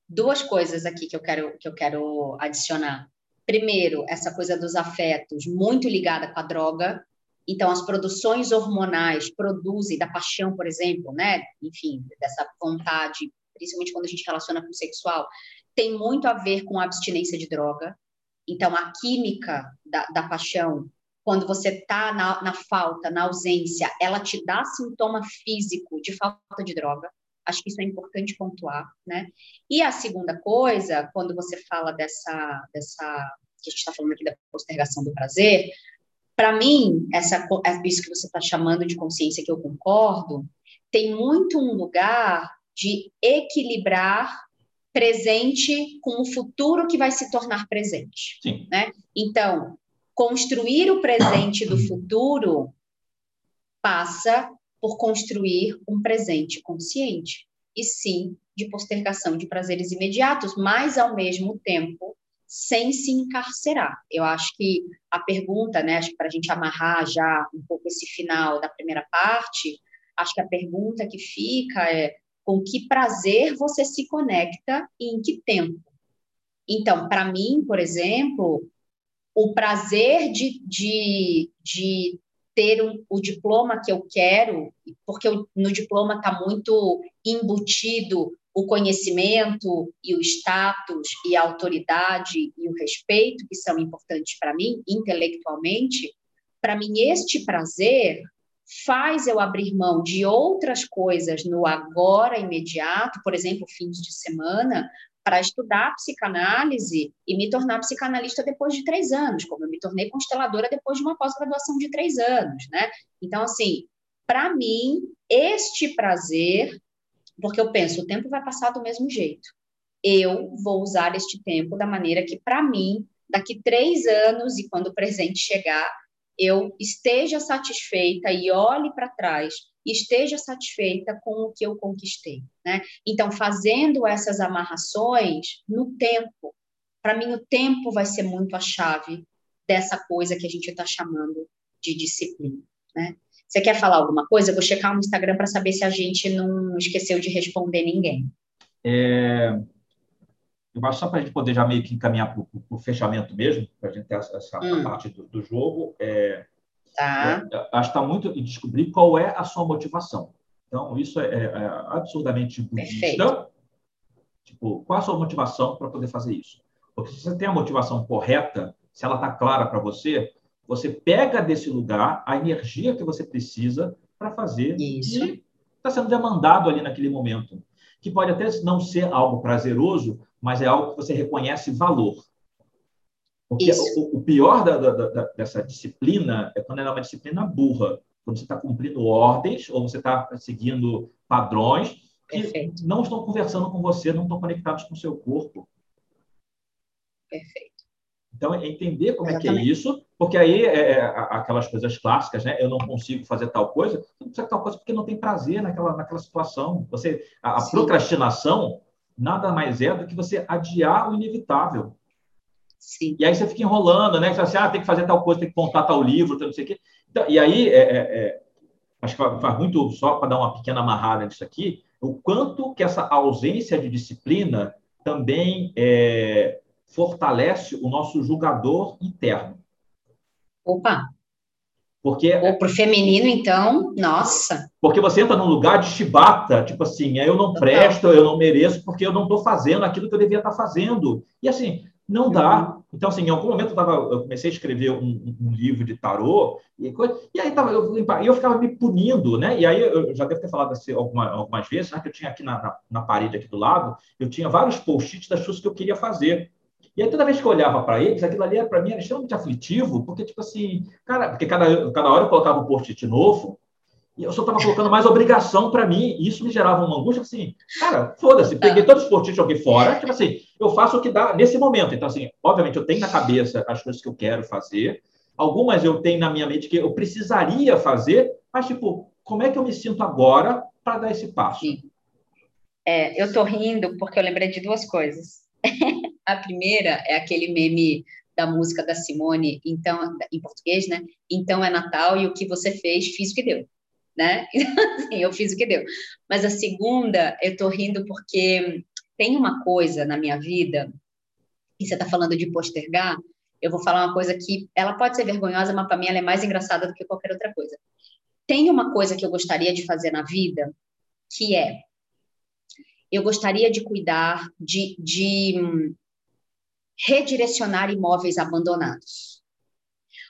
Duas coisas aqui que eu quero, que eu quero adicionar. Primeiro, essa coisa dos afetos, muito ligada com a droga. Então, as produções hormonais produzem, da paixão, por exemplo, né? Enfim, dessa vontade, principalmente quando a gente relaciona com o sexual, tem muito a ver com a abstinência de droga. Então, a química da, da paixão, quando você está na, na falta, na ausência, ela te dá sintoma físico de falta de droga. Acho que isso é importante pontuar, né? E a segunda coisa, quando você fala dessa, dessa que a gente está falando aqui da postergação do prazer, para mim, essa, é isso que você está chamando de consciência que eu concordo, tem muito um lugar de equilibrar presente com o futuro que vai se tornar presente, Sim. né? Então, construir o presente do futuro passa por construir um presente consciente, e sim de postergação de prazeres imediatos, mas ao mesmo tempo sem se encarcerar. Eu acho que a pergunta, né, acho que para a gente amarrar já um pouco esse final da primeira parte, acho que a pergunta que fica é com que prazer você se conecta e em que tempo. Então, para mim, por exemplo, o prazer de, de, de ter um, o diploma que eu quero, porque no diploma está muito embutido o conhecimento e o status e a autoridade e o respeito que são importantes para mim intelectualmente, para mim este prazer faz eu abrir mão de outras coisas no agora imediato, por exemplo, fins de semana, para estudar psicanálise e me tornar psicanalista depois de três anos, como eu me tornei consteladora depois de uma pós-graduação de três anos, né? Então, assim, para mim, este prazer, porque eu penso, o tempo vai passar do mesmo jeito. Eu vou usar este tempo da maneira que, para mim, daqui três anos e quando o presente chegar, eu esteja satisfeita e olhe para trás esteja satisfeita com o que eu conquistei, né? Então, fazendo essas amarrações no tempo, para mim o tempo vai ser muito a chave dessa coisa que a gente está chamando de disciplina, né? Você quer falar alguma coisa? Eu vou checar no Instagram para saber se a gente não esqueceu de responder ninguém. É... Eu acho só para a gente poder já meio que encaminhar para o fechamento mesmo, para a gente ter essa, essa hum. parte do, do jogo. É... Tá. É, acho que está muito em descobrir qual é a sua motivação. Então, isso é, é, é absurdamente budista. Perfeito. Tipo, qual a sua motivação para poder fazer isso? Porque se você tem a motivação correta, se ela está clara para você, você pega desse lugar a energia que você precisa para fazer isso. e está sendo demandado ali naquele momento. Que pode até não ser algo prazeroso, mas é algo que você reconhece valor. Porque o, o, pior da, da, da, dessa disciplina é quando ela é uma disciplina burra, quando você está cumprindo ordens ou você está seguindo padrões que Perfeito. não estão conversando com você, não estão conectados com o seu corpo. Perfeito. Então, é entender como Exatamente. é que é isso Porque aí é, é aquelas coisas clássicas, né? Eu não consigo fazer tal coisa, não precisa tal coisa porque não tem prazer naquela, naquela situação. Você, a, a procrastinação nada mais é do que você adiar o inevitável. Sim. E aí você fica enrolando, né? Você assim, ah, tem que fazer tal coisa, tem que contar tal livro, não sei o quê. Então, e aí, é, é, é acho que faz muito, só para dar uma pequena amarrada nisso aqui, o quanto que essa ausência de disciplina também é, fortalece o nosso julgador interno. Opa! Porque, Ou para o feminino, então, nossa. Porque você entra num lugar de chibata, tipo assim, eu não presto, eu não mereço, porque eu não estou fazendo aquilo que eu devia estar fazendo. E assim, não dá. Uhum. Então, assim, em algum momento eu, tava, eu comecei a escrever um, um, livro de tarô, e, e aí tava, eu, eu ficava me punindo, né? E aí eu já devo ter falado assim, alguma, algumas vezes, né, que eu tinha aqui na, na, na, parede aqui do lado, eu tinha vários post-its das coisas que eu queria fazer. E aí, toda vez que eu olhava para eles, aquilo ali, para mim, era extremamente aflitivo, porque, tipo assim, cara, porque cada, cada hora eu colocava um post-it novo, e eu só estava colocando mais obrigação para mim, e isso me gerava uma angústia, assim, cara, foda-se, peguei todos os post-its, joguei fora, tipo assim, eu faço o que dá nesse momento. Então, assim, obviamente, eu tenho na cabeça as coisas que eu quero fazer, algumas eu tenho na minha mente que eu precisaria fazer, mas, tipo, como é que eu me sinto agora para dar esse passo? Sim. É, eu tô rindo porque eu lembrei de duas coisas. A primeira é aquele meme da música da Simone, então em português, né? Então é Natal e o que você fez, fiz o que deu, né? eu fiz o que deu. Mas a segunda, eu tô rindo porque tem uma coisa na minha vida, e você está falando de postergar, eu vou falar uma coisa que ela pode ser vergonhosa, mas para mim ela é mais engraçada do que qualquer outra coisa. Tem uma coisa que eu gostaria de fazer na vida, que é eu gostaria de cuidar de, de hum, redirecionar imóveis abandonados.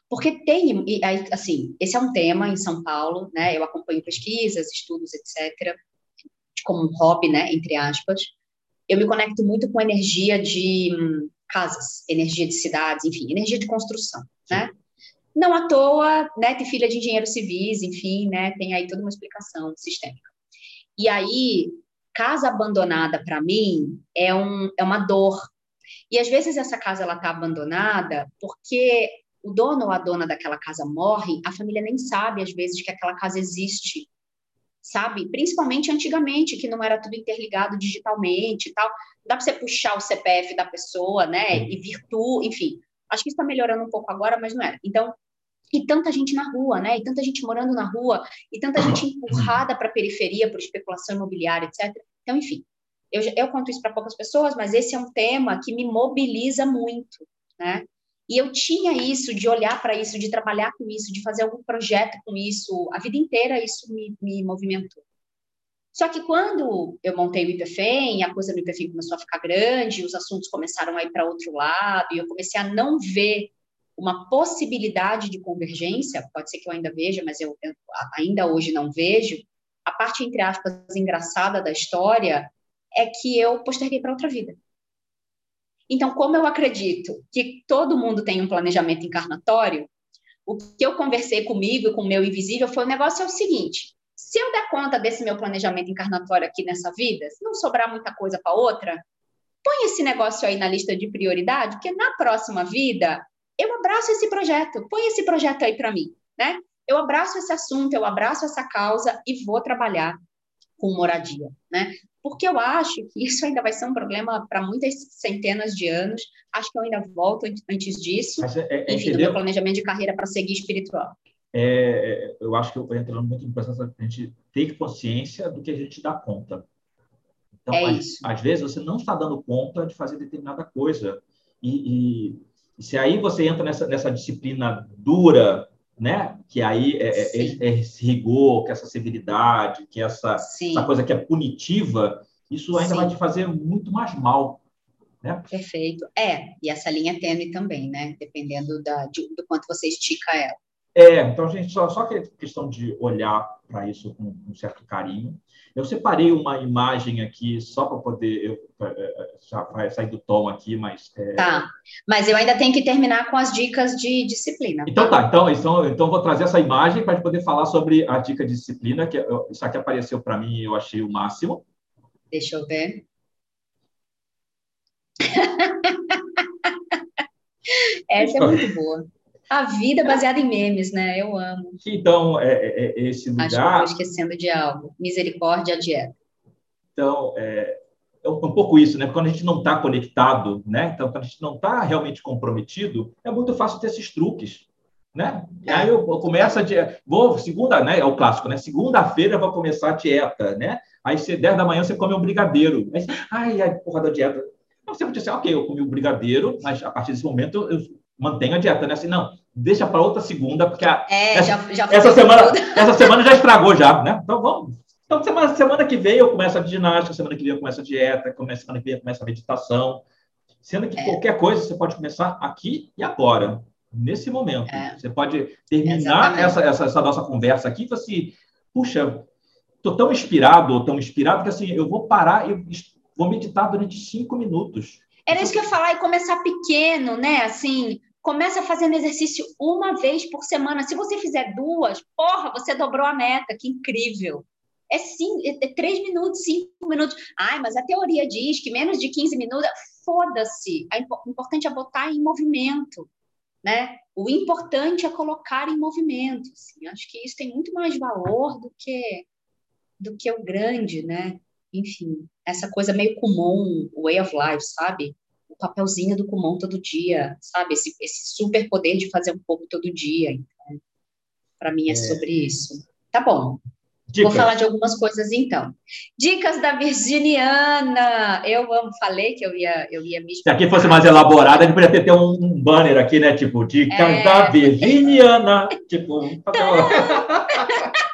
Porque tem, assim, esse é um tema em São Paulo, né? Eu acompanho pesquisas, estudos, etc., como um hobby, né? Entre aspas. Eu me conecto muito com energia de hum, casas, energia de cidades, enfim, energia de construção, né? Não à toa, né? Tem filha de engenheiros civis, enfim, né? Tem aí toda uma explicação sistêmica. E aí, casa abandonada para mim é, um, é uma dor. E às vezes essa casa ela está abandonada porque o dono ou a dona daquela casa morre, a família nem sabe às vezes que aquela casa existe, sabe? Principalmente antigamente, que não era tudo interligado digitalmente e tal. Dá para você puxar o CPF da pessoa, né? E virtu, enfim. Acho que está melhorando um pouco agora, mas não era. Então, e tanta gente na rua, né? E tanta gente morando na rua, e tanta gente empurrada para a periferia por especulação imobiliária, etc. Então, enfim, eu, eu conto isso para poucas pessoas, mas esse é um tema que me mobiliza muito, né? E eu tinha isso, de olhar para isso, de trabalhar com isso, de fazer algum projeto com isso, a vida inteira isso me, me movimentou. Só que quando eu montei o IPFEM, a coisa do IPFEM começou a ficar grande, os assuntos começaram a ir para outro lado, e eu comecei a não ver uma possibilidade de convergência, pode ser que eu ainda veja, mas eu, eu ainda hoje não vejo, a parte, entre aspas, engraçada da história é que eu posterguei para outra vida. Então, como eu acredito que todo mundo tem um planejamento encarnatório, o que eu conversei comigo com o meu invisível foi o negócio é o seguinte: se eu der conta desse meu planejamento encarnatório aqui nessa vida, se não sobrar muita coisa para outra, põe esse negócio aí na lista de prioridade, porque na próxima vida eu abraço esse projeto, põe esse projeto aí para mim, né? Eu abraço esse assunto, eu abraço essa causa e vou trabalhar com moradia, né? Porque eu acho que isso ainda vai ser um problema para muitas centenas de anos. Acho que eu ainda volto antes disso. É, é, Enfim, entendeu? do meu planejamento de carreira para seguir espiritual. É, eu acho que eu entrando muito no processo da gente ter consciência do que a gente dá conta. Então, é às, às, vezes você não está dando conta de fazer determinada coisa. E, e, e se aí você entra nessa, nessa disciplina dura né? Que aí é, é, é, é, esse rigor, que essa severidade, que essa, essa coisa que é punitiva, isso ainda Sim. vai te fazer muito mais mal. Né? Perfeito. É, e essa linha tênue também, né? Dependendo da, de, do quanto você estica ela. É, então, gente, só, só que questão de olhar para isso com um certo carinho. Eu separei uma imagem aqui só para poder. Eu, é, é, já vai sair do tom aqui, mas. É... Tá, mas eu ainda tenho que terminar com as dicas de disciplina. Então tá, então, então, então vou trazer essa imagem para poder falar sobre a dica de disciplina, que isso aqui apareceu para mim e eu achei o máximo. Deixa eu ver. Essa é muito boa. A vida baseada em memes, né? Eu amo. Então, é, é, é esse lugar... Acho que eu estou esquecendo de algo. Misericórdia, a dieta. Então, é, é um pouco isso, né? Quando a gente não está conectado, né? Então, quando a gente não está realmente comprometido, é muito fácil ter esses truques, né? E aí eu, eu começo a dieta, vou, segunda, né? É o clássico, né? Segunda-feira eu vou começar a dieta, né? Aí, se 10 da manhã, você come um brigadeiro. Aí, ai, ai, porra da dieta. Então, você pode dizer, ok, eu comi um brigadeiro, mas a partir desse momento eu mantenho a dieta, né? Assim, não, deixa para outra segunda, porque a, é, essa, já, já essa semana, essa semana já estragou já, né? Então, vamos, então, semana, semana que vem eu começo a ginástica, semana que vem eu começo a dieta, semana que vem eu começo a meditação. Sendo que é. qualquer coisa você pode começar aqui e agora, nesse momento. É. Você pode terminar essa, essa, essa, nossa conversa aqui e falar assim, puxa, estou tão inspirado, ou tão inspirado, que assim, eu vou parar e vou meditar durante cinco minutos. Era isso que eu ia falar, e começar pequeno, né? Assim, começa fazendo exercício uma vez por semana. Se você fizer duas, porra, você dobrou a meta, que incrível. É, sim, é, é três minutos, cinco minutos. Ai, mas a teoria diz que menos de 15 minutos. Foda-se. O importante é botar em movimento. Né? O importante é colocar em movimento. Assim. Acho que isso tem muito mais valor do que do que o grande, né? Enfim, essa coisa meio comum, way of life, sabe? Papelzinho do comum todo dia, sabe? Esse, esse super poder de fazer um pouco todo dia. Então, para mim é, é sobre isso. Tá bom. Dicas. Vou falar de algumas coisas então. Dicas da Virginiana. Eu amo, falei que eu ia, eu ia me. Se aqui fosse mais elaborada, a gente poderia ter um, um banner aqui, né? Tipo, dicas é... da Virginiana. tipo,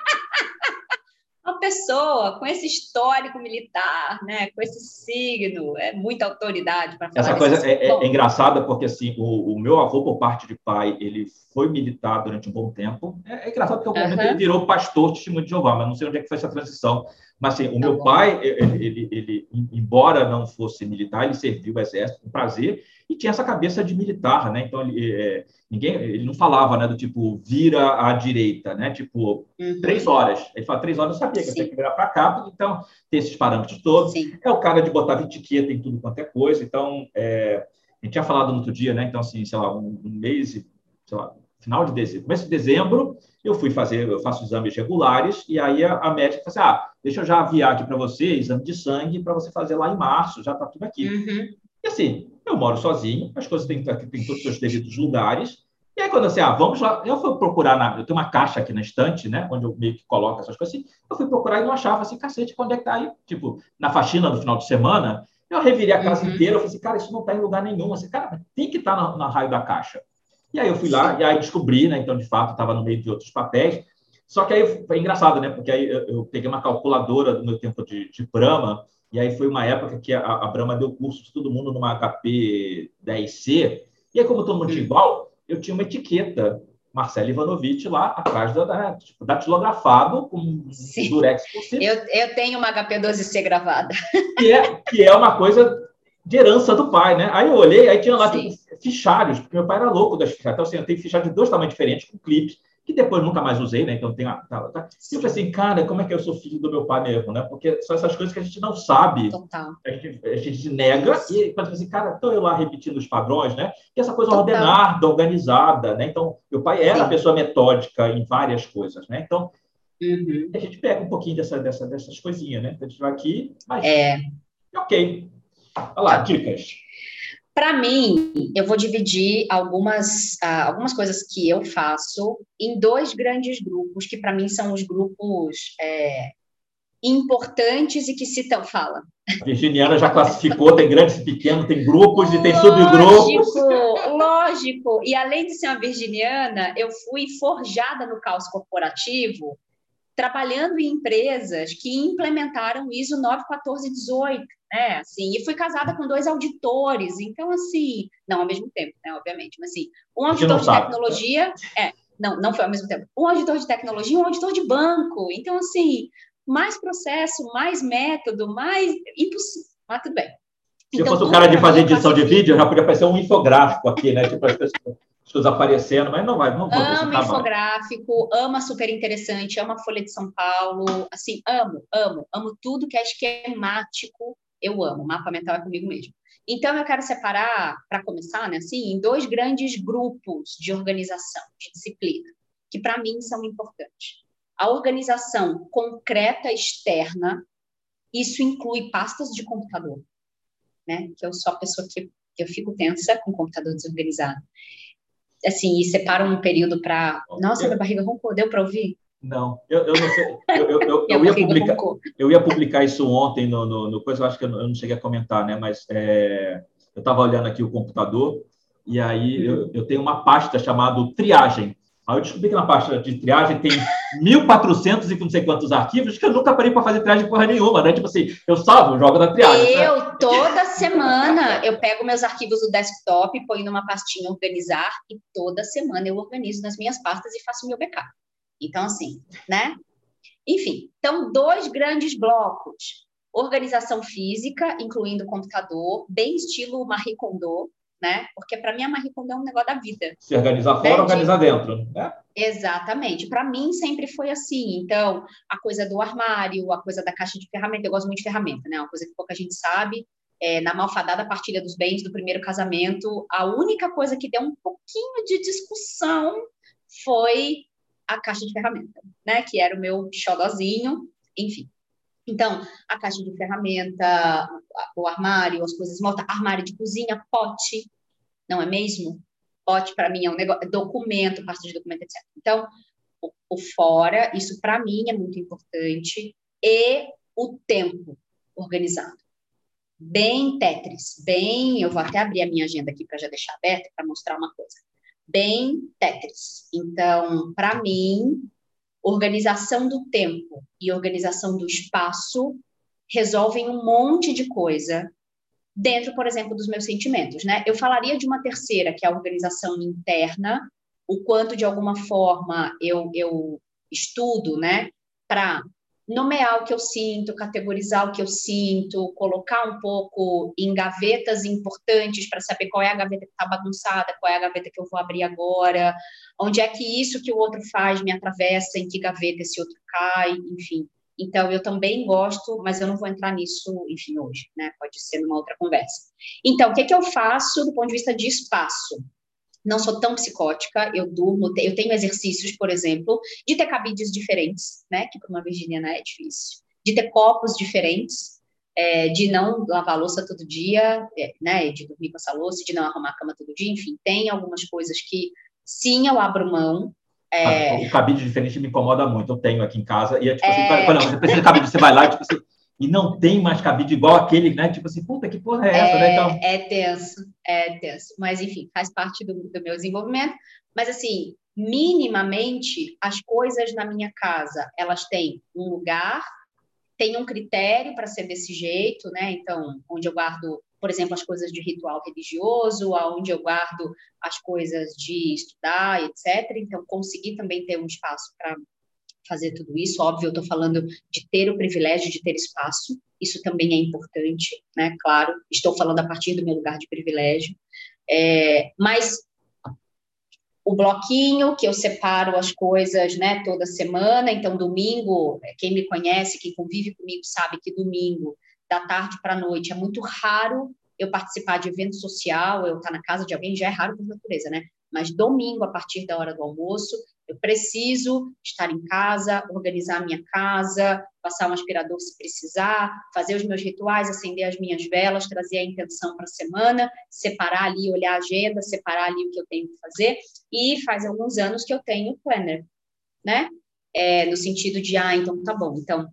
pessoa com esse histórico militar, né, com esse signo, é muita autoridade para falar. Essa coisa é, é, engraçada porque assim o, o, meu avô por parte de pai ele foi militar durante um bom tempo. É, é engraçado porque uhum. ele virou pastor testemunho de Jeová, mas não sei onde é que foi essa transição. Mas assim, o tá meu bom. pai, ele, ele, ele, embora não fosse militar, ele serviu o exército com prazer e tinha essa cabeça de militar, né? Então ele, é, ninguém, ele não falava, né, do tipo vira à direita, né? Tipo uhum. três horas. Ele fala três horas, eu sabia que eu tinha que virar para cá, então tem esses parâmetros todos. Sim. É o cara de botar etiqueta em tudo quanto é coisa. Então é, a gente tinha falado no outro dia, né? Então assim, sei lá, um, um mês, sei lá, final de dezembro, começo de dezembro, eu fui fazer, eu faço exames regulares e aí a, a médica falou assim, ah, deixa eu já aviar aqui para você exame de sangue para você fazer lá em março, já está tudo aqui. Uhum. E assim, eu moro sozinho, as coisas têm, têm todos os seus devidos lugares. E aí, quando assim, ah, vamos lá, eu fui procurar, na, eu tenho uma caixa aqui na estante, né, onde eu meio que coloco essas coisas assim, eu fui procurar e não achava, assim, cacete, quando é que tá aí? Tipo, na faxina do final de semana, eu revirei a casa uhum. inteira, eu falei assim, cara, isso não está em lugar nenhum, assim, cara, tem que estar tá na, na, raio da caixa. E aí eu fui lá, Sim. e aí descobri, né, então, de fato, estava no meio de outros papéis, só que aí foi engraçado, né, porque aí eu, peguei uma calculadora do meu tempo de, de Brahma, e aí foi uma época que a, a Brahma deu curso de todo mundo numa HP 10C. E aí, como todo mundo tinha igual, eu tinha uma etiqueta Marcelo Ivanovich lá atrás da, da tipo, datilografado com Sim. durex por cima. Eu, eu tenho uma HP 12C gravada. Que é, que é uma coisa de herança do pai, né? Aí eu olhei, aí tinha lá tipo, fichários, porque meu pai era louco das fichários. Então, assim, eu tenho fichário de dois tamanhos diferentes, com clipes que depois nunca mais usei, né? Então tem a, tá, tá. E eu falei assim, cara, como é que eu sou filho do meu pai mesmo, né? Porque são essas coisas que a gente não sabe, Total. A, gente, a gente nega e quando assim, cara, estou eu lá repetindo os padrões, né? E essa coisa Total. ordenada, organizada, né? Então meu pai era Sim. uma pessoa metódica em várias coisas, né? Então uhum. a gente pega um pouquinho dessa, dessa, dessas coisinhas, né? Então, a gente vai aqui, mas é. ok. Olha lá, dicas. Para mim, eu vou dividir algumas, uh, algumas coisas que eu faço em dois grandes grupos, que para mim são os grupos é, importantes e que citam. Fala. A Virginiana já classificou, tem grandes e pequenos, tem grupos e tem subgrupos. Lógico, lógico. E além de ser uma virginiana, eu fui forjada no caos corporativo, trabalhando em empresas que implementaram ISO 91418 né? Assim, e fui casada com dois auditores, então assim, não ao mesmo tempo, né? Obviamente, mas assim, um auditor de sabe. tecnologia, é, não, não foi ao mesmo tempo, um auditor de tecnologia, um auditor de banco, então assim, mais processo, mais método, mais impossível, mas tudo bem. Se então, eu fosse o cara de fazer edição de vídeo, já podia aparecer um infográfico aqui, né? Tipo, as pessoas pessoas aparecendo, mas não vai, não vou Amo infográfico, amo super interessante, amo a Folha de São Paulo, assim, amo, amo, amo tudo que é esquemático, eu amo, mapa mental é comigo mesmo. Então, eu quero separar, para começar, né, assim, em dois grandes grupos de organização, de disciplina, que para mim são importantes. A organização concreta externa, isso inclui pastas de computador, né? Que eu sou a pessoa que eu fico tensa com o computador desorganizado. Assim, e separo um período para. Nossa, minha barriga roncou, deu para ouvir? Não, eu, eu não sei. Eu, eu, eu, ia publicar, eu ia publicar isso ontem no, no, no coisa, eu acho que eu não, cheguei a comentar, né? Mas é, eu estava olhando aqui o computador e aí eu, eu tenho uma pasta chamada triagem. Aí eu descobri que na pasta de triagem tem 1.400 e não sei quantos arquivos que eu nunca parei para fazer triagem porra nenhuma, né? Tipo assim, eu salvo, jogo na triagem. Eu, né? toda semana, eu pego meus arquivos do desktop, ponho numa pastinha organizar e toda semana eu organizo nas minhas pastas e faço meu backup. Então, assim, né? Enfim, então, dois grandes blocos. Organização física, incluindo computador, bem estilo Marie Kondo, né? Porque para mim a Marie Kondo é um negócio da vida. Se organizar fora, né? organizar dentro, né? Exatamente. Para mim sempre foi assim. Então, a coisa do armário, a coisa da caixa de ferramenta, eu gosto muito de ferramenta, né? Uma coisa que pouca gente sabe. É, na malfadada partilha dos bens do primeiro casamento, a única coisa que deu um pouquinho de discussão foi a caixa de ferramenta, né? Que era o meu xodozinho, enfim. Então, a caixa de ferramenta, o armário, as coisas mortas, armário de cozinha, pote, não é mesmo? Pote, para mim, é um negócio, documento, pasta de documento, etc. Então, o, o fora, isso para mim é muito importante, e o tempo organizado. Bem Tetris, bem. Eu vou até abrir a minha agenda aqui para já deixar aberta para mostrar uma coisa bem Tetris. Então, para mim, organização do tempo e organização do espaço resolvem um monte de coisa dentro, por exemplo, dos meus sentimentos, né? Eu falaria de uma terceira, que é a organização interna, o quanto de alguma forma eu, eu estudo, né, para nomear o que eu sinto, categorizar o que eu sinto, colocar um pouco em gavetas importantes para saber qual é a gaveta que está bagunçada, qual é a gaveta que eu vou abrir agora, onde é que isso que o outro faz me atravessa, em que gaveta esse outro cai, enfim. Então, eu também gosto, mas eu não vou entrar nisso, enfim, hoje, né? Pode ser numa outra conversa. Então, o que, é que eu faço do ponto de vista de espaço? Não sou tão psicótica, eu durmo, eu tenho exercícios, por exemplo, de ter cabides diferentes, né, que para uma virginiana é difícil, de ter copos diferentes, é, de não lavar louça todo dia, é, né, de dormir com essa louça, de não arrumar a cama todo dia, enfim, tem algumas coisas que sim, eu abro mão, é... O cabide diferente me incomoda muito. Eu tenho aqui em casa. E é tipo assim, é... não, você precisa de cabide, você vai lá e tipo assim, e não tem mais cabide igual aquele, né? Tipo assim, puta, que porra é essa, é, né? Então... É tenso, é tenso. Mas, enfim, faz parte do, do meu desenvolvimento. Mas, assim, minimamente, as coisas na minha casa, elas têm um lugar, tem um critério para ser desse jeito, né? Então, onde eu guardo, por exemplo, as coisas de ritual religioso, aonde eu guardo as coisas de estudar, etc. Então, conseguir também ter um espaço para fazer tudo isso. Óbvio, eu estou falando de ter o privilégio de ter espaço, isso também é importante, né? Claro, estou falando a partir do meu lugar de privilégio. É, mas o bloquinho que eu separo as coisas, né, toda semana. Então, domingo, quem me conhece, quem convive comigo, sabe que domingo, da tarde para a noite, é muito raro eu participar de evento social, eu estar tá na casa de alguém, já é raro por natureza, né? Mas domingo, a partir da hora do almoço, eu preciso estar em casa, organizar a minha casa, passar um aspirador se precisar, fazer os meus rituais, acender as minhas velas, trazer a intenção para a semana, separar ali, olhar a agenda, separar ali o que eu tenho que fazer. E faz alguns anos que eu tenho planner, né? É, no sentido de, ah, então tá bom, então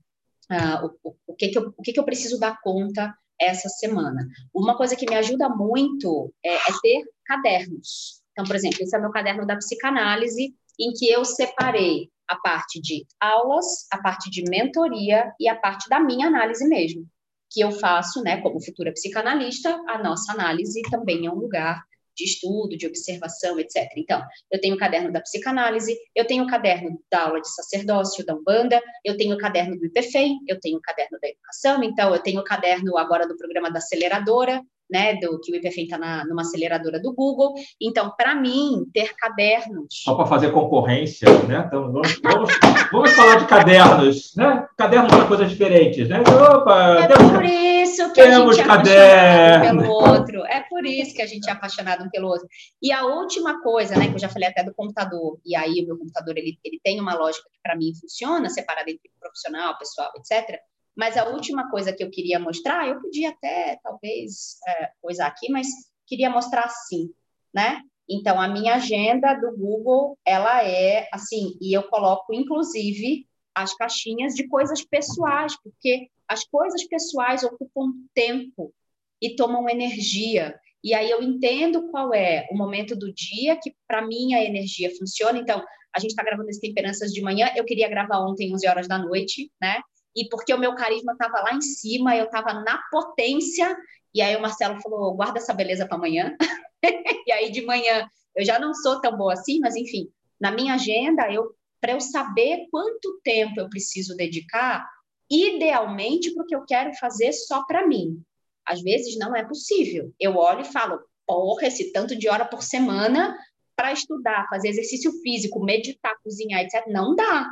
ah, o, o, que que eu, o que que eu preciso dar conta essa semana? Uma coisa que me ajuda muito é, é ter cadernos. Então, por exemplo, esse é o meu caderno da psicanálise, em que eu separei a parte de aulas, a parte de mentoria e a parte da minha análise mesmo, que eu faço, né, como futura psicanalista, a nossa análise também é um lugar de estudo, de observação, etc. Então, eu tenho o caderno da psicanálise, eu tenho o caderno da aula de sacerdócio, da Umbanda, eu tenho o caderno do IPFEM, eu tenho o caderno da educação, então eu tenho o caderno agora do programa da aceleradora, né, do que o IPFEM está numa aceleradora do Google. Então, para mim, ter cadernos. Só para fazer concorrência, né? Então, vamos, vamos, vamos, falar de cadernos, né? Cadernos são coisas diferentes, né? Opa, é temos, por isso que temos a gente é apaixonado pelo outro. É por isso que a gente é apaixonado um pelo outro. E a última coisa, né, que eu já falei até do computador, e aí o meu computador ele, ele tem uma lógica que para mim funciona, separada entre profissional, pessoal, etc mas a última coisa que eu queria mostrar, eu podia até, talvez, é, coisar aqui, mas queria mostrar assim, né? Então, a minha agenda do Google, ela é assim, e eu coloco, inclusive, as caixinhas de coisas pessoais, porque as coisas pessoais ocupam tempo e tomam energia. E aí eu entendo qual é o momento do dia que, para mim, a energia funciona. Então, a gente está gravando esse Temperanças de manhã, eu queria gravar ontem, 11 horas da noite, né? E porque o meu carisma estava lá em cima, eu estava na potência, e aí o Marcelo falou: guarda essa beleza para amanhã. e aí de manhã eu já não sou tão boa assim, mas enfim, na minha agenda, eu para eu saber quanto tempo eu preciso dedicar, idealmente para que eu quero fazer só para mim. Às vezes não é possível. Eu olho e falo: porra, esse tanto de hora por semana para estudar, fazer exercício físico, meditar, cozinhar, etc. Não dá.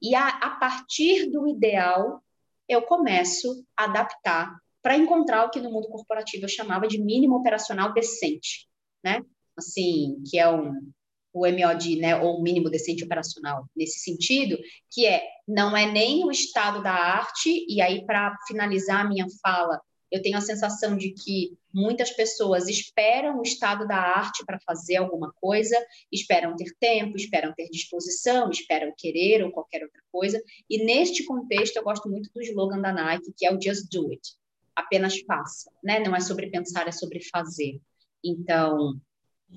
E a, a partir do ideal, eu começo a adaptar para encontrar o que no mundo corporativo eu chamava de mínimo operacional decente, né? Assim, que é um, o MOD, né, ou mínimo decente operacional, nesse sentido, que é não é nem o estado da arte, e aí, para finalizar a minha fala, eu tenho a sensação de que muitas pessoas esperam o estado da arte para fazer alguma coisa, esperam ter tempo, esperam ter disposição, esperam querer ou qualquer outra coisa. E neste contexto, eu gosto muito do slogan da Nike, que é o Just Do It. Apenas faça, né? Não é sobre pensar, é sobre fazer. Então,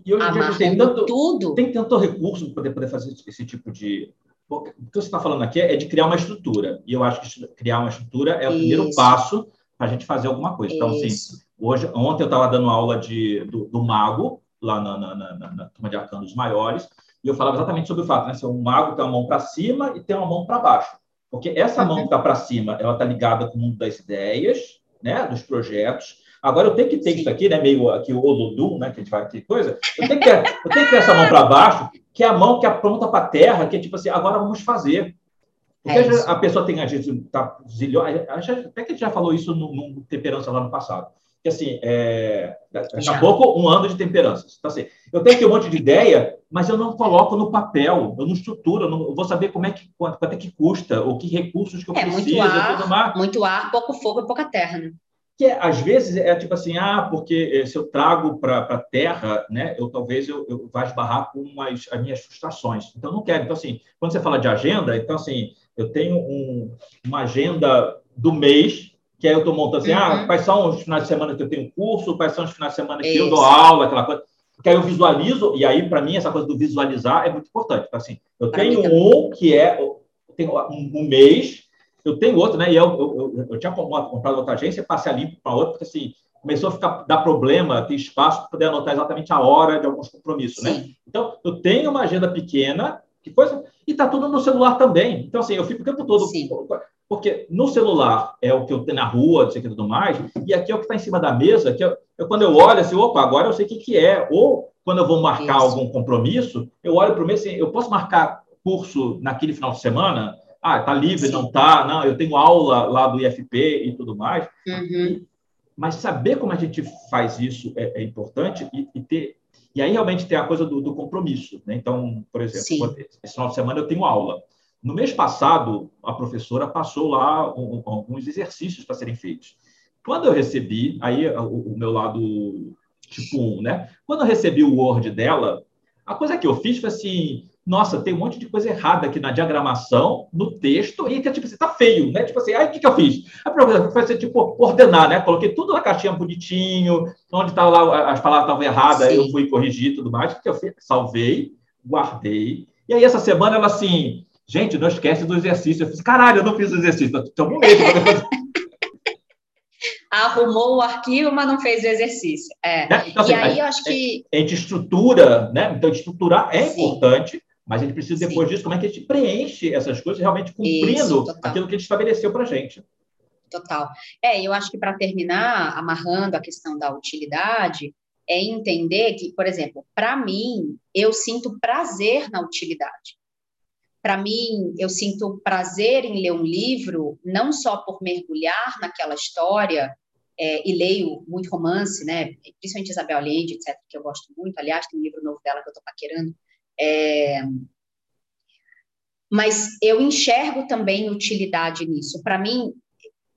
e hoje tem tanto, tudo. Tem tanto recurso para poder, poder fazer esse tipo de. O que você está falando aqui é de criar uma estrutura. E eu acho que criar uma estrutura é o Isso. primeiro passo para a gente fazer alguma coisa. Então, assim, hoje, ontem eu estava dando aula de, do, do mago, lá na, na, na, na turma de arcanos maiores, e eu falava exatamente sobre o fato, né? Se o mago tem uma mão para cima e tem uma mão para baixo. Porque essa mão que está para cima, ela está ligada com o mundo das ideias, né? Dos projetos. Agora eu tenho que ter Sim. isso aqui, né? Meio aqui o Olodum, né? Que a gente vai ter coisa. Eu tenho que ter, eu tenho que ter essa mão para baixo, que é a mão que apronta para a terra, que é tipo assim, agora vamos fazer. Porque é a pessoa tem, a gente tá até que a gente já falou isso no, no Temperança lá no passado. Que assim, é, daqui a pouco um ano de temperanças. Então, assim, eu tenho aqui um monte de ideia, mas eu não coloco no papel, eu não estruturo, eu, não, eu vou saber como é que, quanto, quanto é que custa, ou que recursos que eu é, preciso. Muito ar, muito ar, pouco fogo e pouca terra, né? que às vezes é tipo assim, ah, porque eh, se eu trago para a terra, né, eu talvez eu, eu vá esbarrar com as, as minhas frustrações. Então, não quero. Então, assim, quando você fala de agenda, então, assim, eu tenho um, uma agenda do mês, que aí eu estou montando assim, ah, uhum. ah, quais são os finais de semana que eu tenho curso, quais são os finais de semana que Isso. eu dou aula, aquela coisa. Porque aí eu visualizo, e aí, para mim, essa coisa do visualizar é muito importante. Então, assim, eu tenho um que é tenho um, um mês, eu tenho outro, né? E eu, eu, eu, eu tinha comprado outra agência, passei a limpo para outra, porque assim, começou a ficar dar problema, ter espaço para poder anotar exatamente a hora de alguns compromissos, né? Sim. né? Então, eu tenho uma agenda pequena, que coisa, e está tudo no celular também. Então, assim, eu fico o tempo todo. Sim. Porque no celular é o que eu tenho na rua, não sei o que tudo mais, e aqui é o que está em cima da mesa, que eu, eu, quando eu olho assim, opa, agora eu sei o que, que é. Ou quando eu vou marcar Isso. algum compromisso, eu olho para o mês assim, eu posso marcar curso naquele final de semana? Ah, está livre, Sim. não está? Não, eu tenho aula lá do IFP e tudo mais. Uhum. Mas saber como a gente faz isso é, é importante e, e, ter. E aí realmente tem a coisa do, do compromisso. Né? Então, por exemplo, Sim. esse final de semana eu tenho aula. No mês passado, a professora passou lá um, alguns exercícios para serem feitos. Quando eu recebi, aí o, o meu lado tipo 1, né? Quando eu recebi o Word dela, a coisa que eu fiz foi assim: nossa, tem um monte de coisa errada aqui na diagramação, no texto, e que tipo assim, tá feio, né? Tipo assim, aí o que, que eu fiz? A professora foi ser tipo ordenar, né? Coloquei tudo na caixinha bonitinho, onde tava lá, as palavras estavam erradas, Sim. eu fui corrigir tudo mais. O que eu fiz? Salvei, guardei. E aí, essa semana, ela assim, gente, não esquece do exercício. Eu fiz, caralho, eu não fiz o exercício. Então, um mês arrumou o arquivo, mas não fez o exercício. É. Né? Então, assim, e aí, eu acho que. A gente estrutura, né? Então, estruturar é Sim. importante, mas a gente precisa, depois Sim. disso, como é que a gente preenche essas coisas realmente cumprindo Isso, aquilo que a gente estabeleceu para a gente. Total. É, eu acho que para terminar, amarrando a questão da utilidade, é entender que, por exemplo, para mim, eu sinto prazer na utilidade. Para mim, eu sinto prazer em ler um livro, não só por mergulhar naquela história, é, e leio muito romance, né? Principalmente Isabel Allende, etc., que eu gosto muito. Aliás, tem um livro novo dela que eu estou paquerando. É... Mas eu enxergo também utilidade nisso. Para mim,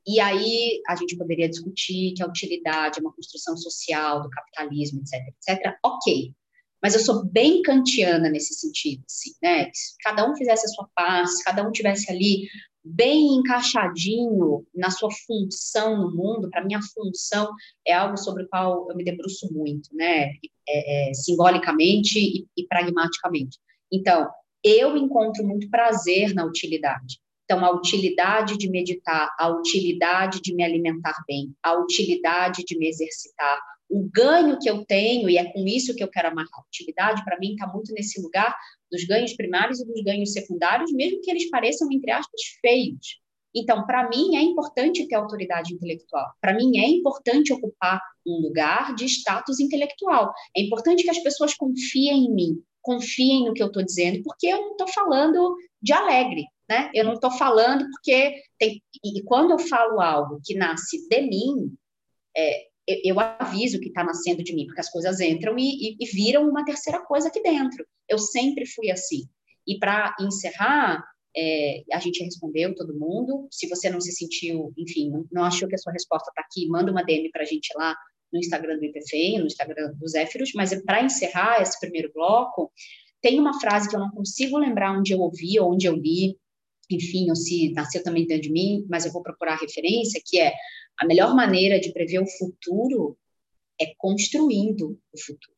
e aí a gente poderia discutir que a utilidade é uma construção social do capitalismo, etc, etc. Ok, mas eu sou bem kantiana nesse sentido, assim, né? Se cada um fizesse a sua parte, se cada um tivesse ali bem encaixadinho na sua função no mundo, para mim a função é algo sobre o qual eu me debruço muito, né? É, é, simbolicamente e, e pragmaticamente. Então, eu encontro muito prazer na utilidade. Então, a utilidade de meditar, a utilidade de me alimentar bem, a utilidade de me exercitar, o ganho que eu tenho, e é com isso que eu quero amarrar a utilidade, para mim está muito nesse lugar dos ganhos primários e dos ganhos secundários, mesmo que eles pareçam, entre aspas, feios. Então, para mim, é importante ter autoridade intelectual. Para mim, é importante ocupar um lugar de status intelectual. É importante que as pessoas confiem em mim, confiem no que eu estou dizendo, porque eu não estou falando de alegre, né? Eu não estou falando porque tem... e quando eu falo algo que nasce de mim, é, eu aviso que está nascendo de mim, porque as coisas entram e, e, e, viram uma terceira coisa aqui dentro. Eu sempre fui assim. E para encerrar, é, a gente respondeu todo mundo. Se você não se sentiu, enfim, não, achou que a sua resposta está aqui, manda uma DM para a gente lá no Instagram do IPFEI, no Instagram do Zéfiros. Mas para encerrar esse primeiro bloco, tem uma frase que eu não consigo lembrar onde eu ouvi ou onde eu li, enfim, ou se nasceu também dentro de mim, mas eu vou procurar a referência, que é a melhor maneira de prever o futuro é construindo o futuro,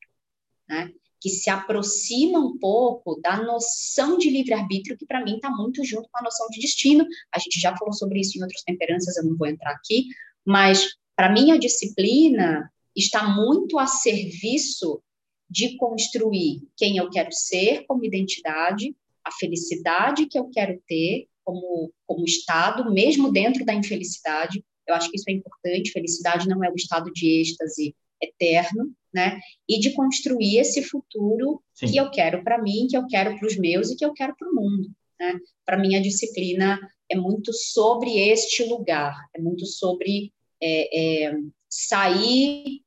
né? que se aproxima um pouco da noção de livre-arbítrio, que para mim está muito junto com a noção de destino. A gente já falou sobre isso em outras temperanças, eu não vou entrar aqui, mas para mim a disciplina está muito a serviço de construir quem eu quero ser como identidade, a felicidade que eu quero ter como, como estado, mesmo dentro da infelicidade. Eu acho que isso é importante. Felicidade não é o estado de êxtase eterno, né? E de construir esse futuro Sim. que eu quero para mim, que eu quero para os meus e que eu quero para o mundo. Né? Para mim, a disciplina é muito sobre este lugar, é muito sobre é, é, sair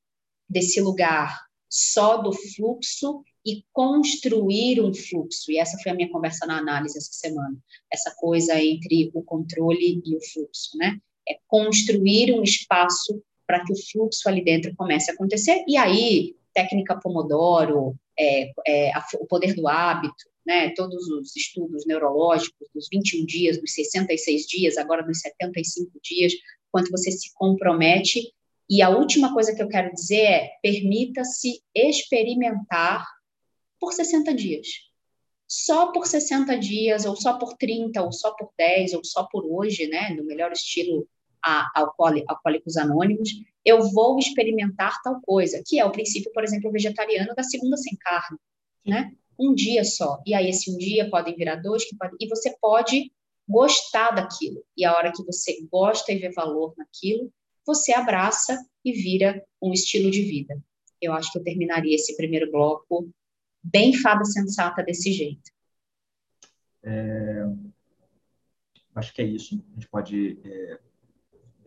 desse lugar só do fluxo e construir um fluxo. E essa foi a minha conversa na análise essa semana. Essa coisa entre o controle e o fluxo, né? É construir um espaço para que o fluxo ali dentro comece a acontecer. E aí, técnica Pomodoro, é, é, a, o poder do hábito, né? Todos os estudos neurológicos dos 21 dias, dos 66 dias, agora dos 75 dias, quanto você se compromete e a última coisa que eu quero dizer é: permita-se experimentar por 60 dias. Só por 60 dias, ou só por 30, ou só por 10, ou só por hoje, né, no melhor estilo a, alcoólicos anônimos, eu vou experimentar tal coisa, que é o princípio, por exemplo, vegetariano da segunda sem carne, né? Um dia só. E aí esse um dia podem virar dois, pode, e você pode gostar daquilo. E a hora que você gosta e vê valor naquilo, você abraça e vira um estilo de vida. Eu acho que eu terminaria esse primeiro bloco bem fada sensata desse jeito. É, acho que é isso. A gente pode é,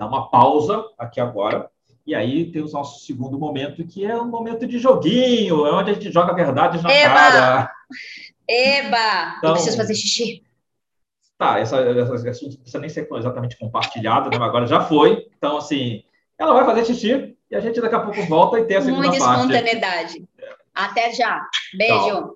dar uma pausa aqui agora. E aí tem o nosso segundo momento, que é um momento de joguinho, é onde a gente joga verdades na Eba! cara. Eba! Então, eu preciso fazer xixi. Tá, essa, essa assunto precisa nem ser exatamente compartilhado, né? agora já foi. Então, assim, ela vai fazer xixi e a gente daqui a pouco volta e tem a segunda Muita parte. Muita espontaneidade. Até já. Beijo. Tchau.